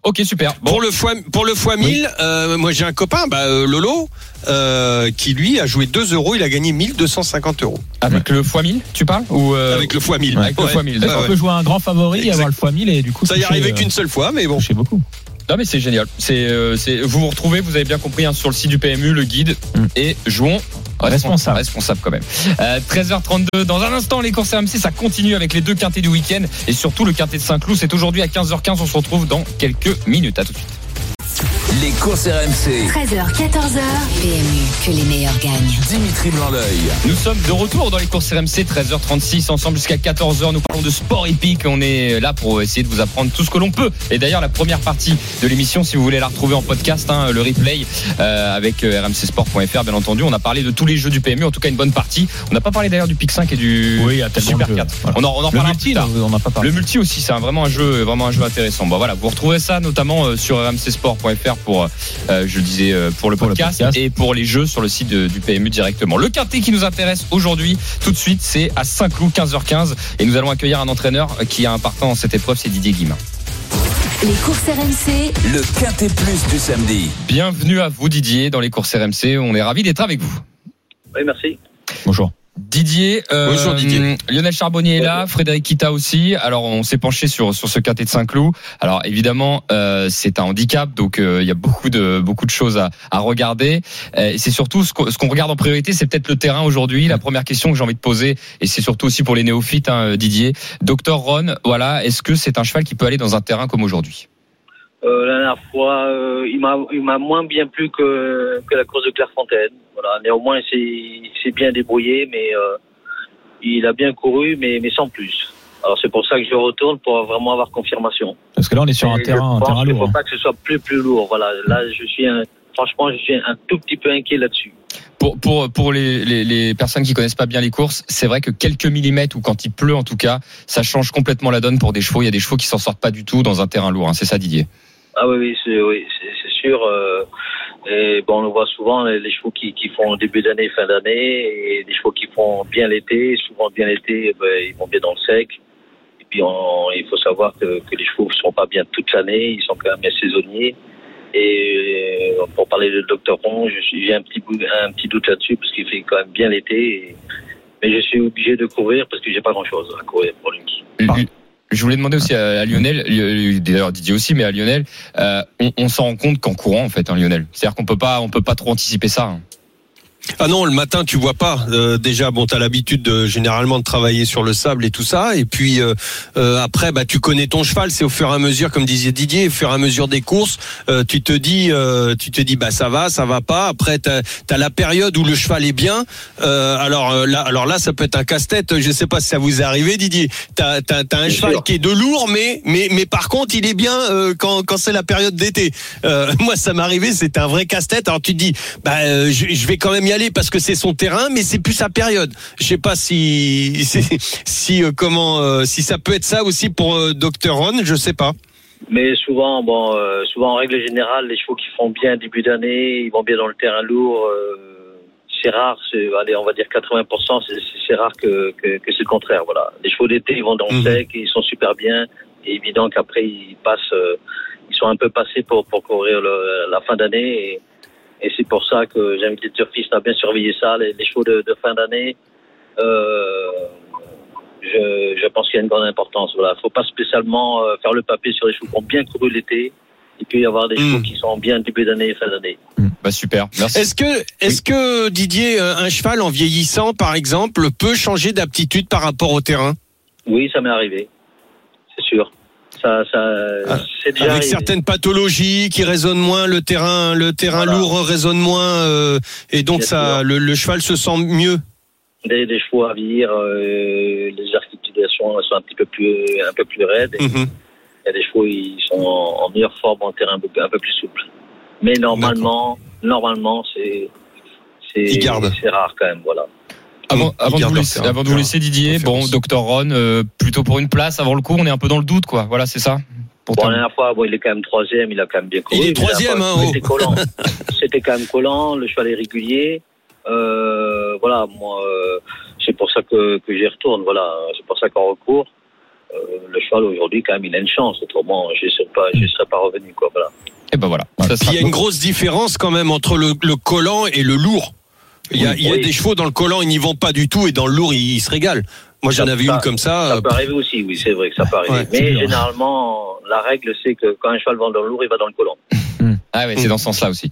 Ok, super. Bon, Pour le fois pour le fois 1000, euh, moi j'ai un copain, bah, euh, Lolo, euh, qui lui a joué 2 euros, il a gagné 1250 euros avec le x1000, tu parles ou euh, avec le fois 1000. avec le x1000, Ouais, d'accord. On ouais. peut jouer un grand favori, Exact. avoir le fois 1000 et du coup Ça y arrivé euh, qu'une seule fois, mais bon. toucher beaucoup. Non mais c'est génial. C'est euh, c'est vous vous retrouvez, vous avez bien compris hein, sur le site du PMU le guide Mm. et jouons Responsable. responsable quand même. Euh, 13h32 dans un instant les courses RMC ça continue avec les deux quintés du week-end et surtout le quintet de Saint-Cloud c'est aujourd'hui à 15h15 on se retrouve dans quelques minutes à tout de suite. Les courses RMC. 13h, 14h. PMU, que les meilleurs gagnent. Dimitri Blanc-L'œil. Nous sommes de retour dans les courses RMC 13h36 ensemble jusqu'à 14h nous parlons de sport épique on est là pour essayer de vous apprendre tout ce que l'on peut et d'ailleurs la première partie de l'émission si vous voulez la retrouver en podcast hein, le replay euh, avec euh, rmcsport.fr bien entendu on a parlé de tous les jeux du PMU en tout cas une bonne partie on n'a pas parlé d'ailleurs du Pic 5 et du Oui, Super de jeux. 4 Voilà. on en, on en Le reparlera multi, tard on n'a pas parlé. le multi aussi, c'est un- vraiment un jeu, vraiment un jeu intéressant. Bon voilà, vous retrouvez ça notamment euh, sur rmcsport.fr pour, euh, je le disais, euh, pour le Pour le podcast, et pour les jeux sur le site de- du PMU directement. Le quintet qui nous intéresse aujourd'hui, tout de suite, c'est à Saint-Cloud, 15h15, et nous allons accueillir un entraîneur qui a un partant dans cette épreuve, c'est Didier Guimin. Les courses RMC, Le Quintet Plus du samedi. Bienvenue à vous Didier dans les courses RMC. On est ravis d'être avec vous. Oui, merci. Bonjour. Didier, euh, Bonjour, Didier. Lionel Charbonnier est là, Frédéric Kita aussi. Alors on s'est penché sur sur ce quintet de Saint-Cloud. Alors évidemment euh, c'est un handicap, donc euh, il y a beaucoup de beaucoup de choses à, à regarder. Euh, et c'est surtout ce qu'on ce qu'on regarde en priorité, c'est peut-être le terrain aujourd'hui. La première question que j'ai envie de poser, et c'est surtout aussi pour les néophytes, hein, Didier. Docteur Ron, voilà, est-ce que c'est un cheval qui peut aller dans un terrain comme aujourd'hui? Euh, la dernière fois, euh, il m'a il moins bien plu que que la course de Clairefontaine. Voilà, néanmoins, il s'est bien débrouillé, mais euh, il a bien couru, mais mais sans plus. Alors c'est pour ça que je retourne pour vraiment avoir confirmation. Parce que là, on est sur un Et je terrain, un pense terrain qu'il lourd. faut hein. pas que ce soit plus plus lourd. Voilà, là je suis un, franchement je suis un tout petit peu inquiet là-dessus. Pour, pour, pour les, les, les personnes qui connaissent pas bien les courses, c'est vrai que quelques millimètres ou quand il pleut en tout cas, ça change complètement la donne pour des chevaux. Il y a des chevaux qui s'en sortent pas du tout dans un terrain lourd. hein. C'est ça, Didier? Ah oui, oui, c'est oui, c'est- c'est sûr. euh, et bon, on le voit souvent, les, les chevaux qui, qui font début d'année, fin d'année, et des chevaux qui font bien l'été, souvent bien l'été, eh ben, ils vont bien dans le sec. Et puis, on, il faut savoir que, que les chevaux ne sont pas bien toute l'année, ils sont quand même bien saisonniers. Et euh, pour parler de Dr Ron, je suis- j'ai un petit, bout- un petit doute là-dessus, parce qu'il fait quand même bien l'été. et- mais je suis obligé de courir parce que j'ai pas grand-chose à courir pour lui. Je voulais demander aussi à, Lionel, Li- d'ailleurs Didier aussi, mais à Lionel, euh, on, on s'en rend compte qu'en courant en fait, hein, Lionel. C'est-à-dire qu'on peut pas, on peut pas trop anticiper ça. hein. Ah non, le matin tu vois pas. Euh, déjà, bon, t'as l'habitude de, généralement de travailler sur le sable et tout ça, et puis euh, euh, après, bah tu connais ton cheval. C'est au fur et à mesure, comme disait Didier, au fur et à mesure des courses, euh, tu te dis, euh, tu te dis, bah ça va, ça va pas. Après, t'as as la période où le cheval est bien. Euh, alors là, alors là, ça peut être un casse-tête. Je sais pas si ça vous est arrivé, Didier. T'as as, un cheval qui est de lourd, mais mais mais par contre, il est bien euh, quand quand c'est la période d'été. Euh, *laughs* moi, ça m'est arrivé, c'était un vrai casse-tête. Alors tu te dis, bah je, je vais quand même y aller parce que c'est son terrain, mais c'est plus sa période. Je sais pas si *laughs* si, euh, comment euh, si ça peut être ça aussi pour euh, Dr Ron, je sais pas. Mais souvent, bon, euh, souvent en règle générale, les chevaux qui font bien début d'année, ils vont bien dans le terrain lourd. c'est rare, allez, on va dire 80%, c'est, rare que, que, que c'est le contraire. Voilà, les chevaux d'été, ils vont dans le Mhm. sec, et ils sont super bien. Et évident qu'après ils passent, ils sont un peu passés pour, pour courir le- la fin d'année. Et, et c'est pour ça que j'invite les turfistes à bien surveiller ça, les, les chevaux de, de fin d'année. Euh, je, je pense qu'il y a une grande importance. Voilà, faut pas spécialement euh, faire le papier sur les chevaux qui ont bien couru l'été. Il peut y avoir des chevaux qui sont bien début d'année et fin d'année. Bah super, merci. Est-ce que, est-ce que Didier, euh, un cheval en vieillissant, par exemple, peut changer d'aptitude par rapport au terrain? Oui, ça m'est arrivé, c'est sûr. Ça, ça, c'est déjà Avec certaines pathologies qui résonnent moins, le terrain, le terrain lourd résonne moins, euh, et donc ça, le, le cheval se sent mieux. des, des chevaux à vieillir, euh, les articulations sont un petit peu plus, un peu plus raides. Il y a des chevaux ils sont en, en meilleure forme en terrain un peu, plus souple. Mais normalement, normalement c'est c'est rare quand même, voilà. Avant, avant de vous laisser, terrain. avant de vous laisser Didier, bon, docteur Ron, euh, plutôt pour une place avant le coup, on est un peu dans le doute, quoi. Voilà, c'est ça. Pour Bon, la dernière fois, bon, il est quand même troisième, il a quand même bien couru. Il est troisième, hein, oh. C'était collant. *laughs* C'était quand même collant, le cheval est régulier. Euh, voilà, moi, euh, c'est pour ça que, que j'y retourne, voilà. C'est pour ça qu'en recours, euh, le cheval aujourd'hui, quand même, il a une chance. Autrement, je ne serais pas, je serais pas revenu, quoi, voilà. Et ben voilà. Ça Puis sera il y a une grosse différence quand même entre le, le collant et le lourd. Il y a, Oui. il y a Oui. des chevaux dans le collant, ils n'y vont pas du tout, et dans le lourd, ils, ils se régalent. Moi, j'en avais une comme ça. Ça euh, peut arriver aussi, oui, c'est vrai que ça peut arriver. Ouais, Mais généralement, la règle, c'est que quand un cheval va dans le lourd, il va dans le collant. *laughs* Ah ouais, c'est dans ce sens-là aussi.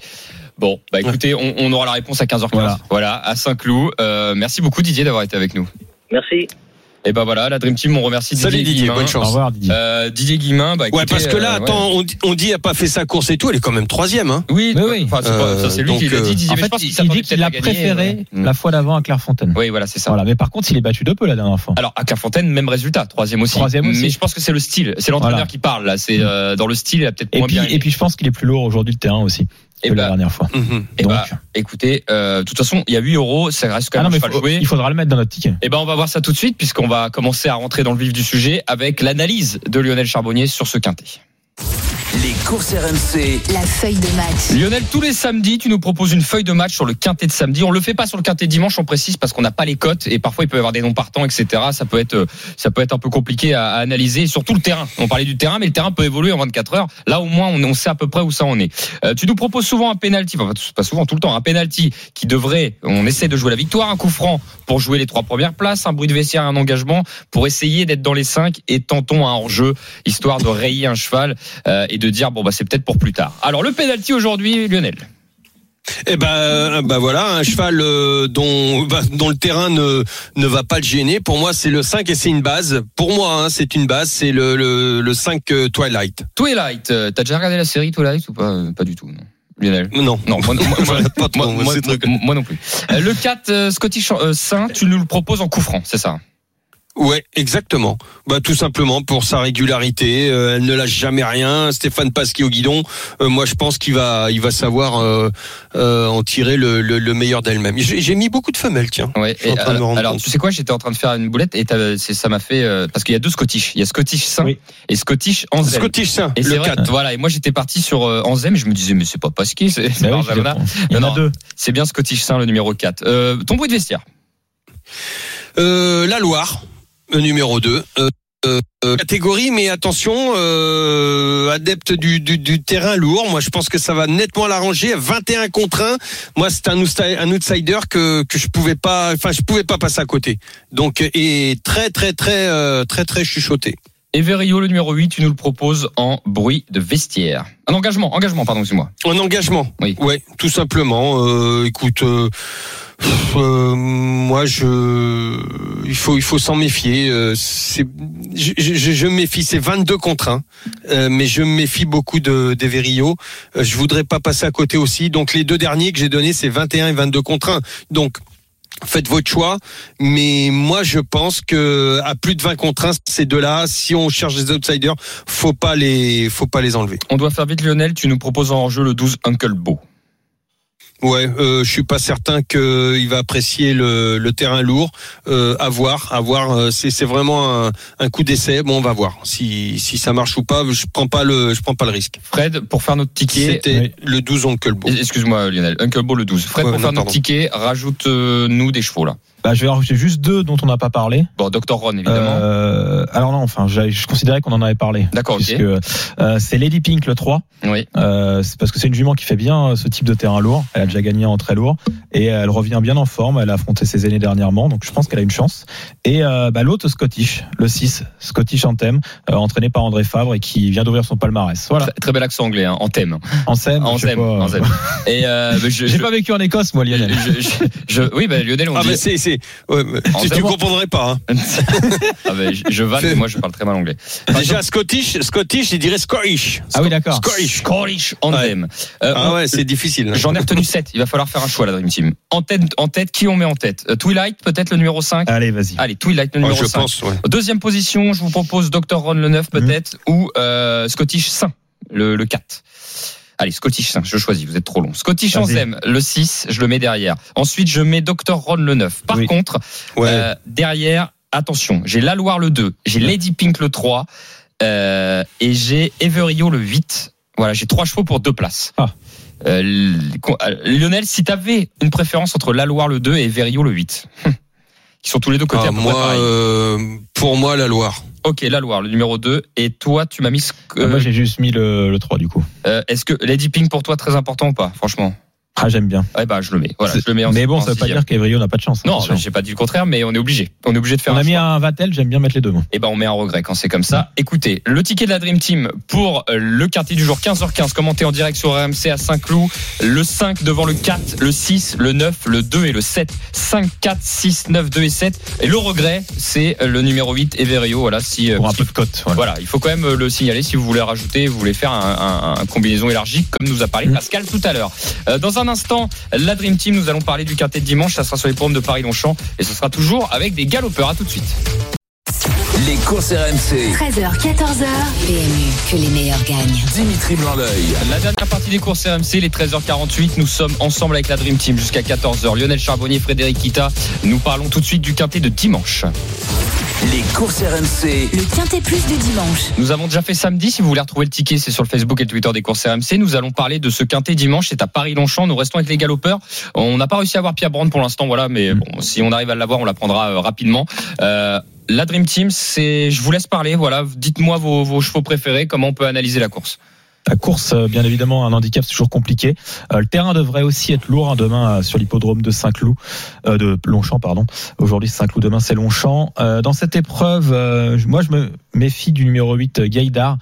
Bon, bah écoutez, on, on aura la réponse à 15h15. Voilà, Voilà. à Saint-Cloud. Euh, merci beaucoup Didier d'avoir été avec nous. Merci. Et ben voilà, la Dream Team, on remercie Salut Didier, Didier, Guillemin. bonne Au chance. revoir, Didier. Euh, Didier Guillemin, bah Ouais, écoutez, parce que là, euh, ouais. attends, on, dit- on dit, il a pas fait sa course et tout, elle est quand même troisième. Hein. Oui, Mais oui. Enfin, c'est pas- ça, c'est lui Euh, qui l'a dit, Didier, En mais je il, qu'il il dit qu'il a préféré ouais. la fois d'avant à Clairefontaine. Oui, voilà, c'est ça. Voilà, mais par contre, il est battu de peu la dernière fois. Alors à Clairefontaine, même résultat, troisième aussi. Troisième aussi. Mais je pense que c'est le style, c'est l'entraîneur Voilà. qui parle là. C'est euh, dans le style, il a peut-être Et moins puis, bien. et puis, je pense qu'il est plus lourd aujourd'hui le terrain aussi Et que la bah, dernière fois. Mhm. Donc, bah, écoutez, euh, de toute façon, il y a 8 euros, ça reste quand ah même non, mais faut- il faudra le mettre dans notre ticket. Eh ben, on va voir ça tout de suite puisqu'on va commencer à rentrer dans le vif du sujet avec l'analyse de Lionel Charbonnier sur ce quintet. Les courses RMC. La feuille de match. Lionel, tous les samedis, tu nous proposes une feuille de match sur le quintet de samedi. On le fait pas sur le quintet de dimanche, on précise parce qu'on n'a pas les cotes et parfois il peut y avoir des noms partants, etc. Ça peut être, ça peut être un peu compliqué à, analyser. Et surtout le terrain. On parlait du terrain, mais le terrain peut évoluer en 24 heures. Là, au moins, on, on sait à peu près où ça en est. Euh, tu nous proposes souvent un penalty, enfin pas souvent, tout le temps, un penalty qui devrait, on essaie de jouer la victoire, un coup franc pour jouer les trois premières places, un bruit de vestiaire, un engagement pour essayer d'être dans les cinq et tentons un hors-jeu histoire de rayer un cheval euh, et de dire bon bah c'est peut-être pour plus tard. Alors le penalty aujourd'hui, Lionel. Eh ben, bah voilà, un cheval euh, dont, bah, dont le terrain ne, ne va pas le gêner. Pour moi, c'est le 5 et c'est une base. Pour moi, hein, c'est une base. C'est le, le, le 5 euh, Twilight. Twilight, euh, t'as déjà regardé la série Twilight ou pas Pas du tout, non? Lionel? Non. Non, moi, moi, *laughs* moi, moi, non plus. Le 4 euh, Scottish euh, Saint, tu nous le proposes en coup franc, c'est ça? Ouais, exactement. Bah tout simplement pour sa régularité, euh, elle ne lâche jamais rien. Stéphane Pasquier au guidon, euh, moi je pense qu'il va, il va savoir euh, euh, en tirer le, le, le meilleur d'elle-même. J'ai j'ai mis beaucoup de femelles, tiens. Ouais. Et, alors, tu sais quoi J'étais en train de faire une boulette et ça m'a fait euh, parce qu'il y a deux Scottish. Il y a Scottish Saint Oui. et Scottish Anselm. Scottish Saint, Et c'est le vrai, 4. voilà. Et moi j'étais parti sur euh, et je me disais mais c'est pas Pasquier, c'est c'est oui, Barcelona. Il y en Non, a non. deux. C'est bien Scottish Saint le numéro 4. Euh, ton bruit de vestiaire Euh, la Loire, numéro 2. Euh, euh, catégorie, mais attention, euh, adepte du, du, du terrain lourd. Moi, je pense que ça va nettement l'arranger. 21 contre 1. Moi, c'est un, un outsider que, que je pouvais pas, enfin, je pouvais pas passer à côté. Donc, et très, très, très, euh, très, très chuchoté. Everio le numéro 8, tu nous le proposes en bruit de vestiaire. Un engagement, engagement, pardon, excuse-moi. En engagement. Oui. Ouais, tout simplement. Euh, écoute, euh, euh, moi je, il faut, il faut s'en méfier. Euh, c'est, je, je, je méfie. C'est 22 contre 1, euh, mais je méfie beaucoup de des Verillo. Euh, je voudrais pas passer à côté aussi. Donc les deux derniers que j'ai donnés, c'est 21 et 22 contre 1. Donc Faites votre choix, mais moi je pense que à plus de 20 contre 1, ces deux-là, si on cherche des outsiders, faut pas les, faut pas les enlever. On doit faire vite Lionel, tu nous proposes en jeu le 12 Uncle Beau. Ouais, euh, je suis pas certain qu'il va apprécier le, le terrain lourd. Euh, à voir, à voir. euh, c'est, c'est vraiment un, un coup d'essai. Bon, on va voir si, si ça marche ou pas. Je prends pas le, je prends pas le risque. Fred, pour faire notre ticket. C'était le 12 Oncle Beau. Excuse-moi Lionel, Uncle Beau le 12. Fred, Ouais, pour non, faire notre ticket, rajoute-nous des chevaux là. Bah, je vais en rajouter juste deux dont on n'a pas parlé. Bon, Dr. Ron, évidemment. Euh, alors non, enfin, je, je considérais qu'on en avait parlé. D'accord, ok. Puisque euh, c'est Lady Pink le 3. Oui. Euh, c'est parce que c'est une jument qui fait bien euh, ce type de terrain lourd. Elle a déjà gagné en très lourd et elle revient bien en forme. Elle a affronté ses aînés dernièrement, donc je pense qu'elle a une chance. Et euh, bah, l'autre Scottish, le 6, Scottish Anthem, euh, entraîné par André Fabre et qui vient d'ouvrir son palmarès. Voilà. Très, très bel accent anglais, hein, en thème. En scène, En thème, en thème. Et *laughs* je, J'ai je- pas vécu en Écosse, moi, Lionel. je- je- je- oui, bah, Lionel, on Ah dit. bah c'est c'est ouais, tu, tu comprendrais pas. hein. *laughs* Ah je, je vanne, mais moi je parle très mal anglais. Déjà Scottish, Scottish, il dirait Scottish. Ah oui, d'accord. Scottish. Scottish Anthem. Euh, Ah on- ouais, c'est difficile. là. J'en ai retenu 7. Il va falloir faire un choix, la Dream Team. En tête, en tête qui on met en tête? Euh, Twilight, peut-être le numéro 5 Allez, vas-y. Allez, Twilight, le Ouais, numéro je 5. pense. Ouais. Deuxième position, je vous propose Dr. Ron le 9 peut-être ou euh, Scottish Saint le, le 4. Allez, Scottish Saint, je choisis, vous êtes trop long. Scottish. Anthem, le 6, je le mets derrière. Ensuite, je mets Dr. Ron le 9. Par Oui. contre, Ouais. euh, derrière, attention, j'ai La Loire le 2, j'ai Lady Pink le 3 euh, et j'ai Everio le 8. Voilà, j'ai trois chevaux pour deux places. Ah. Euh, euh, Lionel, si tu avais une préférence entre La Loire le 2 et Everio le 8, hum, *laughs* qui sont tous les deux côtés Ah, à peu près moi, pareils. euh, pour moi, la Loire. Ok, la Loire, le numéro 2. Et toi, tu m'as mis. ce que- Ah, Moi, j'ai juste mis le, le 3 du coup. euh, Est-ce que Lady Pink pour toi très important ou pas Franchement? Ah, j'aime bien. Ouais, bah, je le mets. Voilà, je le mets en mais bon, ça veut pas dire qu'Evrio n'a pas de chance. Non, attention. j'ai pas dit le contraire, mais on est obligé. On est obligé de faire on un a mis choix. un Vatel, j'aime bien mettre les deux. moi. Et ben, on met un regret quand c'est comme ça. Écoutez, le ticket de la Dream Team pour euh, le quartier du jour 15h15, commenté en direct sur RMC à Saint-Cloud. Le 5 devant le 4, le 6, le 9, le 2 et le 7. 5, 4, 6, 9, 2 et 7. Et le regret, c'est euh, le numéro 8, Everio. Voilà, si, euh, Pour un peu de cote. Voilà. Voilà, il faut quand même le signaler si vous voulez rajouter, vous voulez faire un, un- un combinaison élargie, comme nous a parlé Mm. Pascal tout à l'heure. Dans un instant, la Dream Team, nous allons parler du quintet de dimanche, ça sera sur les programmes de Paris-Longchamp, et ce sera toujours avec des galopeurs. À tout de suite. Les courses RMC. 13h, 14h. PMU, que les meilleurs gagnent. Dimitri Blanc-L'œil. La dernière partie des courses RMC, les 13h48, nous sommes ensemble avec la Dream Team jusqu'à 14h. Lionel Charbonnier, Frédéric Kita, nous parlons tout de suite du quintet de dimanche. Les courses RMC. Le Quintet Plus du dimanche. Nous avons déjà fait samedi. Si vous voulez retrouver le ticket, c'est sur le Facebook et le Twitter des courses RMC. Nous allons parler de ce quintet dimanche. C'est à Paris-Longchamp. Nous restons avec les galopeurs. On n'a pas réussi à avoir Pierre Brand pour l'instant, voilà. Mais bon, si on arrive à l'avoir, on la prendra euh, rapidement. Euh, la Dream Team, c'est, je vous laisse parler. Voilà. Dites-moi vos, vos chevaux préférés. Comment on peut analyser la course. La course, euh, bien évidemment, un handicap, c'est toujours compliqué. Euh, le terrain devrait aussi être lourd hein, demain euh, sur l'hippodrome de Saint-Cloud, de Longchamp, pardon. Aujourd'hui, Saint-Cloud, demain, c'est Longchamp. Dans cette épreuve, moi, je me méfie du numéro 8, euh, Gaïdar,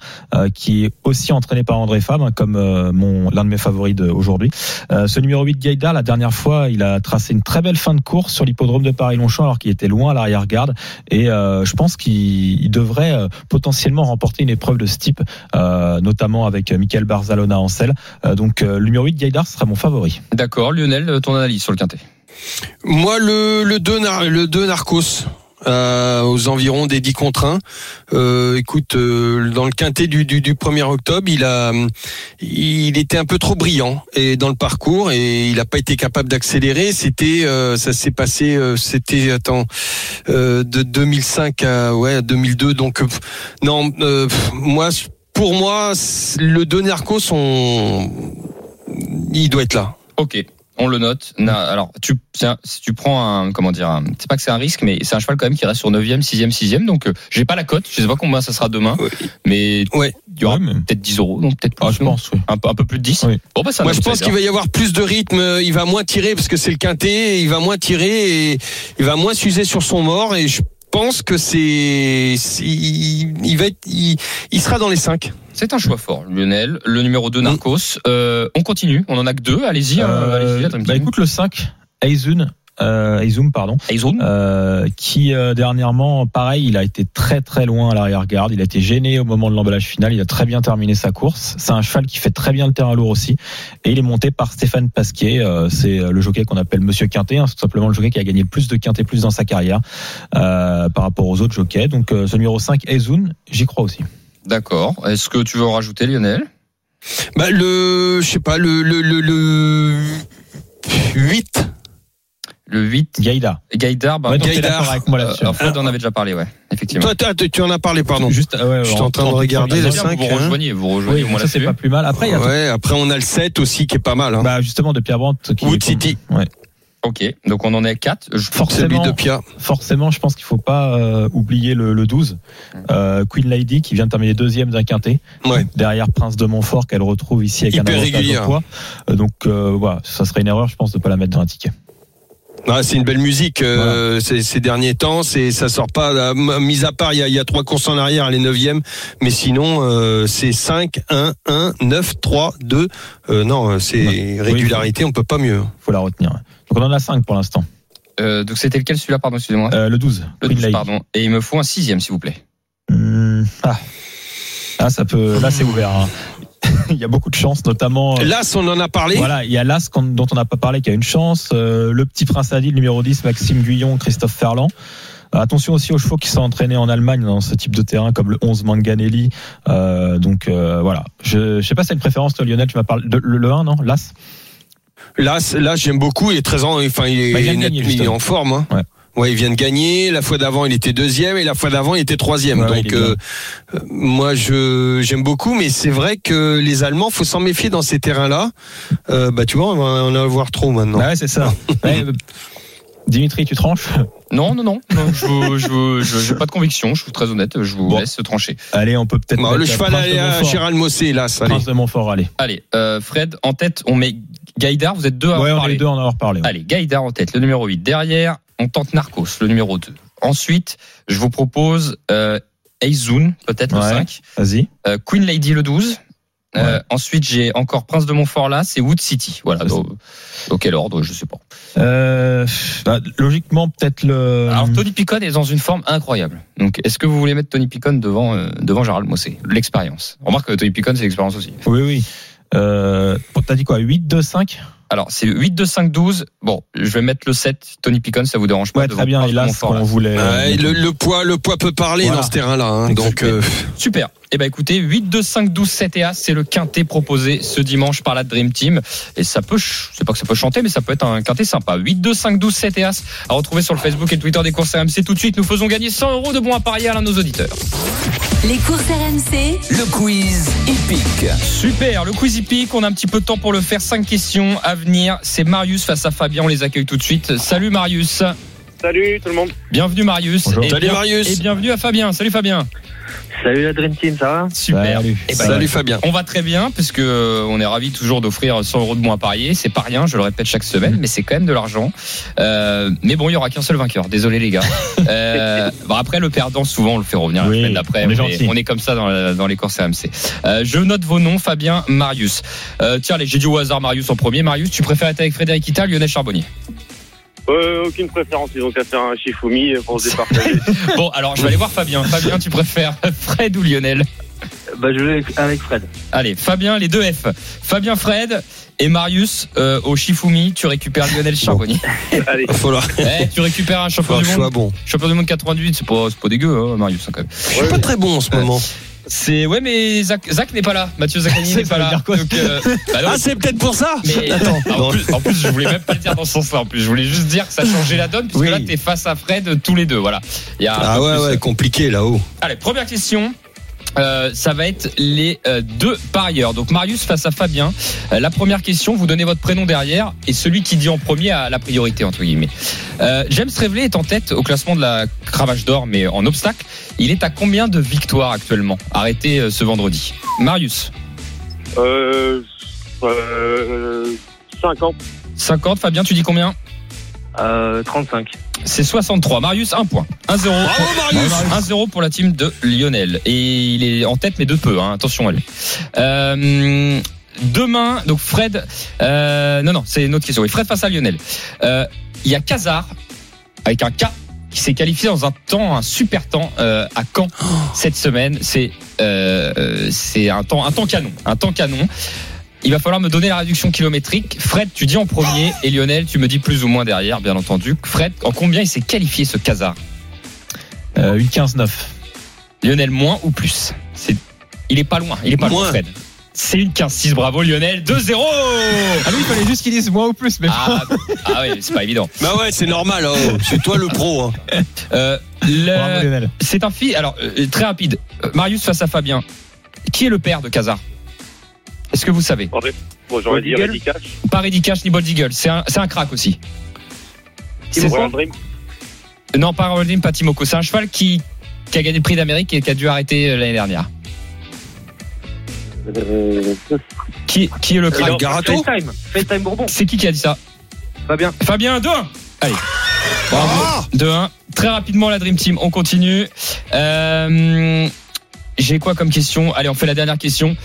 qui est aussi entraîné par André Fabre, hein, comme l'un de mes favoris d'aujourd'hui. Euh, ce numéro 8, Gaïdar, la dernière fois, il a tracé une très belle fin de course sur l'hippodrome de Paris-Longchamp, alors qu'il était loin à l'arrière-garde. Et je pense qu'il il devrait potentiellement remporter une épreuve de ce type, notamment avec euh, Michael Barzalona en selle. Euh, donc euh, le numéro 8, Gaïdar, sera mon favori. D'accord. Lionel, ton analyse sur le quintet. Moi, le, le 2 nar- le 2 Narcos. euh, aux environs des 10 contre 1. Euh, écoute, euh, dans le quintet du, du, du 1er octobre, il a, il était un peu trop brillant et dans le parcours et il n'a pas été capable d'accélérer. C'était, euh, ça s'est passé, euh, c'était attends, euh, de 2005 à ouais 2002. Donc euh, non, euh, moi, pour moi, le 2 Narcos, on, il doit être là. Ok. On le note. Na- Alors, tu, un- si tu prends un, comment dire, un- c'est pas que c'est un risque, mais c'est un cheval quand même qui reste sur 9e, 6e, 6e. Donc, euh, j'ai pas la cote. Je sais pas combien ça sera demain. Mais Ouais. il y aura Ouais, mais- peut-être 10 euros. Donc, peut-être plus. Ah, je non pense, oui. un, peu, un peu plus de 10. Oui. Bon, bah, ça Moi, je pense qu'il va y avoir plus de rythme. Il va moins tirer parce que c'est le quintet. Il va moins tirer et il va moins s'user sur son mort. Et je pense que c'est, c'est- il, il va être, il, il sera dans les 5 C'est un choix fort, Lionel. Le numéro 2, Narcos. Euh, on continue. On en a que deux. Allez-y. hein, Euh, Dream bah écoute le 5, Aizun, euh, pardon, Aizoun. euh, qui euh, dernièrement, pareil, il a été très très loin à l'arrière-garde. Il a été gêné au moment de l'emballage final. Il a très bien terminé sa course. C'est un cheval qui fait très bien le terrain lourd aussi. Et il est monté par Stéphane Pasquier. Euh, c'est le jockey qu'on appelle Monsieur Quintet. hein. C'est tout simplement le jockey qui a gagné le plus de Quintet plus dans sa carrière euh, par rapport aux autres jockeys. Donc euh, ce numéro 5, Aizun, j'y crois aussi. D'accord. Est-ce que tu veux en rajouter, Lionel? Bah, le, je sais pas, le, le, le, le 8. Le 8, Gaïda. Gaïdar. Bah, Ouais, Gaïdar. avec moi là-dessus. euh, Fred en avait déjà parlé, ouais. Effectivement. Toi, toi, tu en as parlé, pardon. Juste, euh, ouais, Je suis en train de regarder le C'est bien, 5, vous hein. rejoignez, vous rejoignez Oui, au moins ça c'est pas plus mal. Après, il y a Ouais, après on a le 7 aussi qui est pas mal. Hein. Bah justement de Pierre Brandt qui Wood City. Ouais. Ok, donc on en est à 4. Celui Forcément, de Pia. forcément, je pense qu'il faut pas euh, oublier le, le 12, euh, Queen Lady, qui vient de terminer deuxième d'un quintet. Ouais. Derrière Prince de Montfort, qu'elle retrouve ici avec Hyper un avantage au poids. Euh, donc euh, voilà, ça serait une erreur, je pense, de pas la mettre dans un ticket. Ah, c'est une belle musique euh, ces, ces derniers temps. C'est ça sort pas. là, Mis à part, il y a, il y a trois courses en arrière, elle est neuvième. Mais sinon, euh, c'est 5, 1, 1, 9, 3, 2. Euh, non, euh, c'est régularité. On peut pas mieux. faut la retenir. Donc on en a 5 pour l'instant. Euh, donc c'était lequel celui-là, pardon, excusez-moi Euh, le 12, Le Queen 12, Lady. pardon. Et il me faut un sixième, s'il vous plaît. Hmm, ah. Ah, ça peut. Là, c'est ouvert. hein. *laughs* il y a beaucoup de chance, notamment. euh, Là, on en a parlé. Voilà, il y a l'As dont on n'a pas parlé qui a une chance. euh, le petit prince Adil, numéro 10, Maxime Guyon, Christophe Ferland. Attention aussi aux chevaux qui sont entraînés en Allemagne dans ce type de terrain, comme le 11 Manganelli. Euh, donc euh, voilà. Je ne sais pas si c'est une préférence, toi, Lionel. Tu m'as parlé de le, le 1, non? L'As? Là, j'aime beaucoup. Il est très en, enfin, il est, Bah, il net- il est en forme. Hein. Ouais. Ouais, il vient de gagner. La fois d'avant, il était deuxième, et la fois d'avant, il était troisième. Ouais, Donc, est euh, euh, moi, je j'aime beaucoup, mais c'est vrai que les Allemands, faut s'en méfier dans ces terrains-là. Euh, bah, tu vois, on va en avoir trop maintenant. Bah Ouais, c'est ça. *laughs* Ouais, Dimitri, tu tranches? Non, non, non. non je je, je- j'ai pas de conviction, je suis très honnête, je vous Bon. laisse trancher. Allez, on peut peut-être. Bah, mettre le cheval allez, à. Gérald Mossé, là, ça allez. Prince de Montfort, allez. Allez, euh, Fred, en tête, on met Gaïdar, vous êtes deux à Ouais, en on est parler. les deux à en avoir parlé. ouais. Allez, Gaïdar en tête, le numéro 8. Derrière, on tente Narcos, le numéro 2. Ensuite, je vous propose euh, Aizoun, peut-être le Ouais. 5. Vas-y. Euh, Queen Lady, le 12. Euh, ensuite, j'ai encore Prince de Montfort là, c'est Wood City. Voilà, Ça, dans, dans quel ordre, je sais pas. Euh, bah, logiquement, peut-être le. Alors, Tony Picon est dans une forme incroyable. Donc, est-ce que vous voulez mettre Tony Picon devant, euh, devant Gérald Mossé? L'expérience. Remarque que Tony Picon, c'est l'expérience aussi. Oui, oui. Euh, T'as dit quoi? 8, 2, 5 Alors, c'est 8, 2, 5, 12. Bon, je vais mettre le 7. Tony Picon, ça vous dérange pas Ouais, très bien. Et de là, ce qu'on voulait. Ouais, le, le poids, le poids peut parler Voilà. dans ce terrain-là. hein. donc, euh, Super. Eh ben écoutez, 8, 2, 5, 12, 7 et As, c'est le quintet proposé ce dimanche par la Dream Team. Et ça peut, c'est pas que ça peut chanter, mais ça peut être un quintet sympa. 8, 2, 5, 12, 7 et As à retrouver sur le Facebook et le Twitter des courses RMC. Tout de suite, nous faisons gagner 100 euros de bons à parier à l'un de nos auditeurs. Les courses RMC, Le quiz hippique. Super, le quiz hippique, on a un petit peu de temps pour le faire. 5 questions à venir. C'est Marius face à Fabien, on les accueille tout de suite. Salut Marius. Salut tout le monde. Bienvenue Marius. Bonjour. Et Salut bien- Marius. Et bienvenue à Fabien. Salut Fabien. Salut la Dream Team, ça va Super. Salut. Eh ben, salut Fabien. On va très bien puisque euh, on est ravi toujours d'offrir 100 euros de bons à parier. C'est pas rien, je le répète chaque semaine, mais c'est quand même de l'argent. Euh, mais bon, il y aura qu'un seul vainqueur. Désolé les gars. Euh, *laughs* bon, après le perdant, souvent on le fait revenir Oui, la semaine d'après. on est On, est comme ça dans, la- dans les courses. Euh, je note vos noms, Fabien, Marius. Euh, tiens, allez, j'ai dit au hasard Marius en premier. Marius, tu préfères être avec Frédéric Ita, Lionel Charbonnier? Euh, Aucune préférence, ils ont qu'à faire un Shifumi pour se départager. *laughs* Bon, alors je vais aller voir Fabien. Fabien, tu préfères *laughs* Fred ou Lionel? Bah, je vais avec, Fred. Allez, Fabien, les deux F. Fabien, Fred et Marius euh, au Shifumi. Tu récupères Lionel Charbonnier. *laughs* Allez, falloir, Eh, tu récupères un champion du monde. bon. Champion du monde 98, c'est pas, c'est pas dégueu, hein, Marius, hein, quand même. Je suis pas très bon en ce moment. C'est ouais, mais Zach, Zach n'est pas là. Mathieu Zaccani *laughs* Ça n'est pas là. Donc, euh, *laughs* bah non, Ah, c'est peut-être pour ça mais *laughs* Attends. en, plus, en plus, je voulais même pas le dire dans ce sens-là. En plus, je voulais juste dire que ça changeait la donne, puisque Oui. là, t'es face à Fred tous les deux. Voilà. Il y a Ah ouais, plus, ouais, compliqué là-haut. Allez, première question. Euh, ça va être les euh, deux parieurs. Donc Marius face à Fabien. Euh, la première question, vous donnez votre prénom derrière et celui qui dit en premier a la priorité entre guillemets. Euh, James Reveley est en tête au classement de la cravache d'or, mais en obstacle. Il est à combien de victoires actuellement Arrêté euh, ce vendredi? Marius, euh, euh, 50, 50. Fabien, tu dis combien? Euh, 35. C'est 63. Marius, 1 point. 1-0. Bravo Marius 1-0 pour la team de Lionel. Et il est en tête, mais de peu. Hein. Attention à lui. Euh, demain, donc Fred. Euh, non, non, c'est une autre question. Oui, Fred face à Lionel. Euh, Il y a Kazar, avec un K, qui s'est qualifié dans un temps, un super temps, euh, à Caen cette semaine. C'est euh, euh, c'est un temps, un temps canon. Un temps canon. Il va falloir me donner la réduction kilométrique. Fred, tu dis en premier et Lionel, tu me dis plus ou moins derrière, bien entendu. Fred, en combien il s'est qualifié ce Kazar Euh, une 15-9. Lionel, moins ou plus? C'est, Il est pas loin, il est pas loin. Fred. C'est une 15-6, bravo Lionel, 2-0 Ah oui, il fallait juste qu'ils disent moins ou plus, mais ah, ah oui, c'est pas évident. Bah ouais, c'est normal. oh. C'est toi le pro. hein. Euh, Bravo, le... Lionel. C'est un fils, alors euh, très rapide. Euh, Marius face à Fabien. Qui est le père de Kazar Est-ce que vous savez Bon, j'aurais dit. Reddy Cash. Pas Reddy Cash ni Bold Eagle, c'est un, c'est un crack aussi. C'est Dream. Non, pas Royal Dream, pas Timoko. C'est un cheval qui, qui a gagné le prix d'Amérique et qui a dû arrêter euh, l'année dernière. Euh, Qui, qui est le crack Garato FaceTime. FaceTime Bourbon. C'est qui qui a dit ça Fabien. Fabien, 2-1 Allez. Bravo. 2-1. Très rapidement, la Dream Team, on continue. Euh, J'ai quoi comme question? Allez, on fait la dernière question.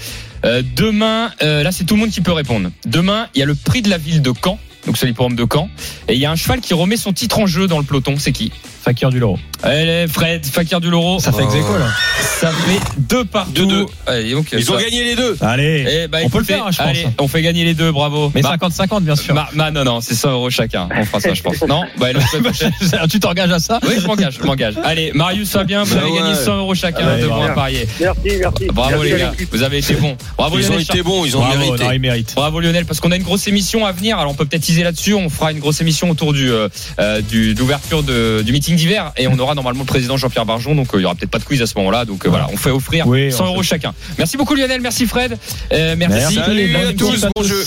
Euh, demain, euh, là, c'est tout le monde qui peut répondre. Demain, il y a le prix de la ville de Caen. Donc, c'est l'hippodrome de Caen. Et il y a un cheval qui remet son titre en jeu dans le peloton. C'est qui? Fakir du Loro. Allez, Fred, Fakir du Loro. Ça fait ex aequo, là. Ça fait deux partout. Deux, deux. Allez, donc, Ils ça- ont gagné les deux. Allez. Eh ben, on peut le faire, hein, je pense. Allez, on fait gagner les deux, bravo. Mais Mar- 50-50, bien sûr. Mar- Mar- non, non, c'est 100 euros chacun. On fera ça, je pense. *laughs* Non Bah, *laughs* tu t'engages à ça Oui, je m'engage, je m'engage. Allez, Marius, Fabien, vous Bah avez gagné ouais. 100 euros chacun, Allez, deux points bravo. à parier. Merci, merci. Bravo Merci les gars, vous avez été bons. Bravo Ils ont Lionel. été bons, ils ont Bravo, mérité. non, il mérite. Bravo Lionel, parce qu'on a une grosse émission à venir. Alors on peut peut-être teaser là-dessus. On fera une grosse émission autour du euh, euh, du d'ouverture de, du meeting d'hiver et on aura normalement le président Jean-Pierre Barjon. Donc euh, il y aura peut-être pas de quiz à ce moment-là. Donc euh, voilà, on fait offrir Oui, 100 on euros chacun. Merci beaucoup Lionel, merci Fred, Euh, merci. Salut à tous, bon jeu.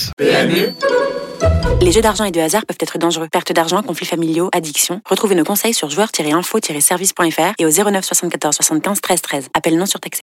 Les jeux d'argent et de hasard peuvent être dangereux. Perte d'argent, conflits familiaux, addiction. Retrouvez nos conseils sur joueurs-info-service.fr et au 09 74 75 13 13. Appel non surtaxé.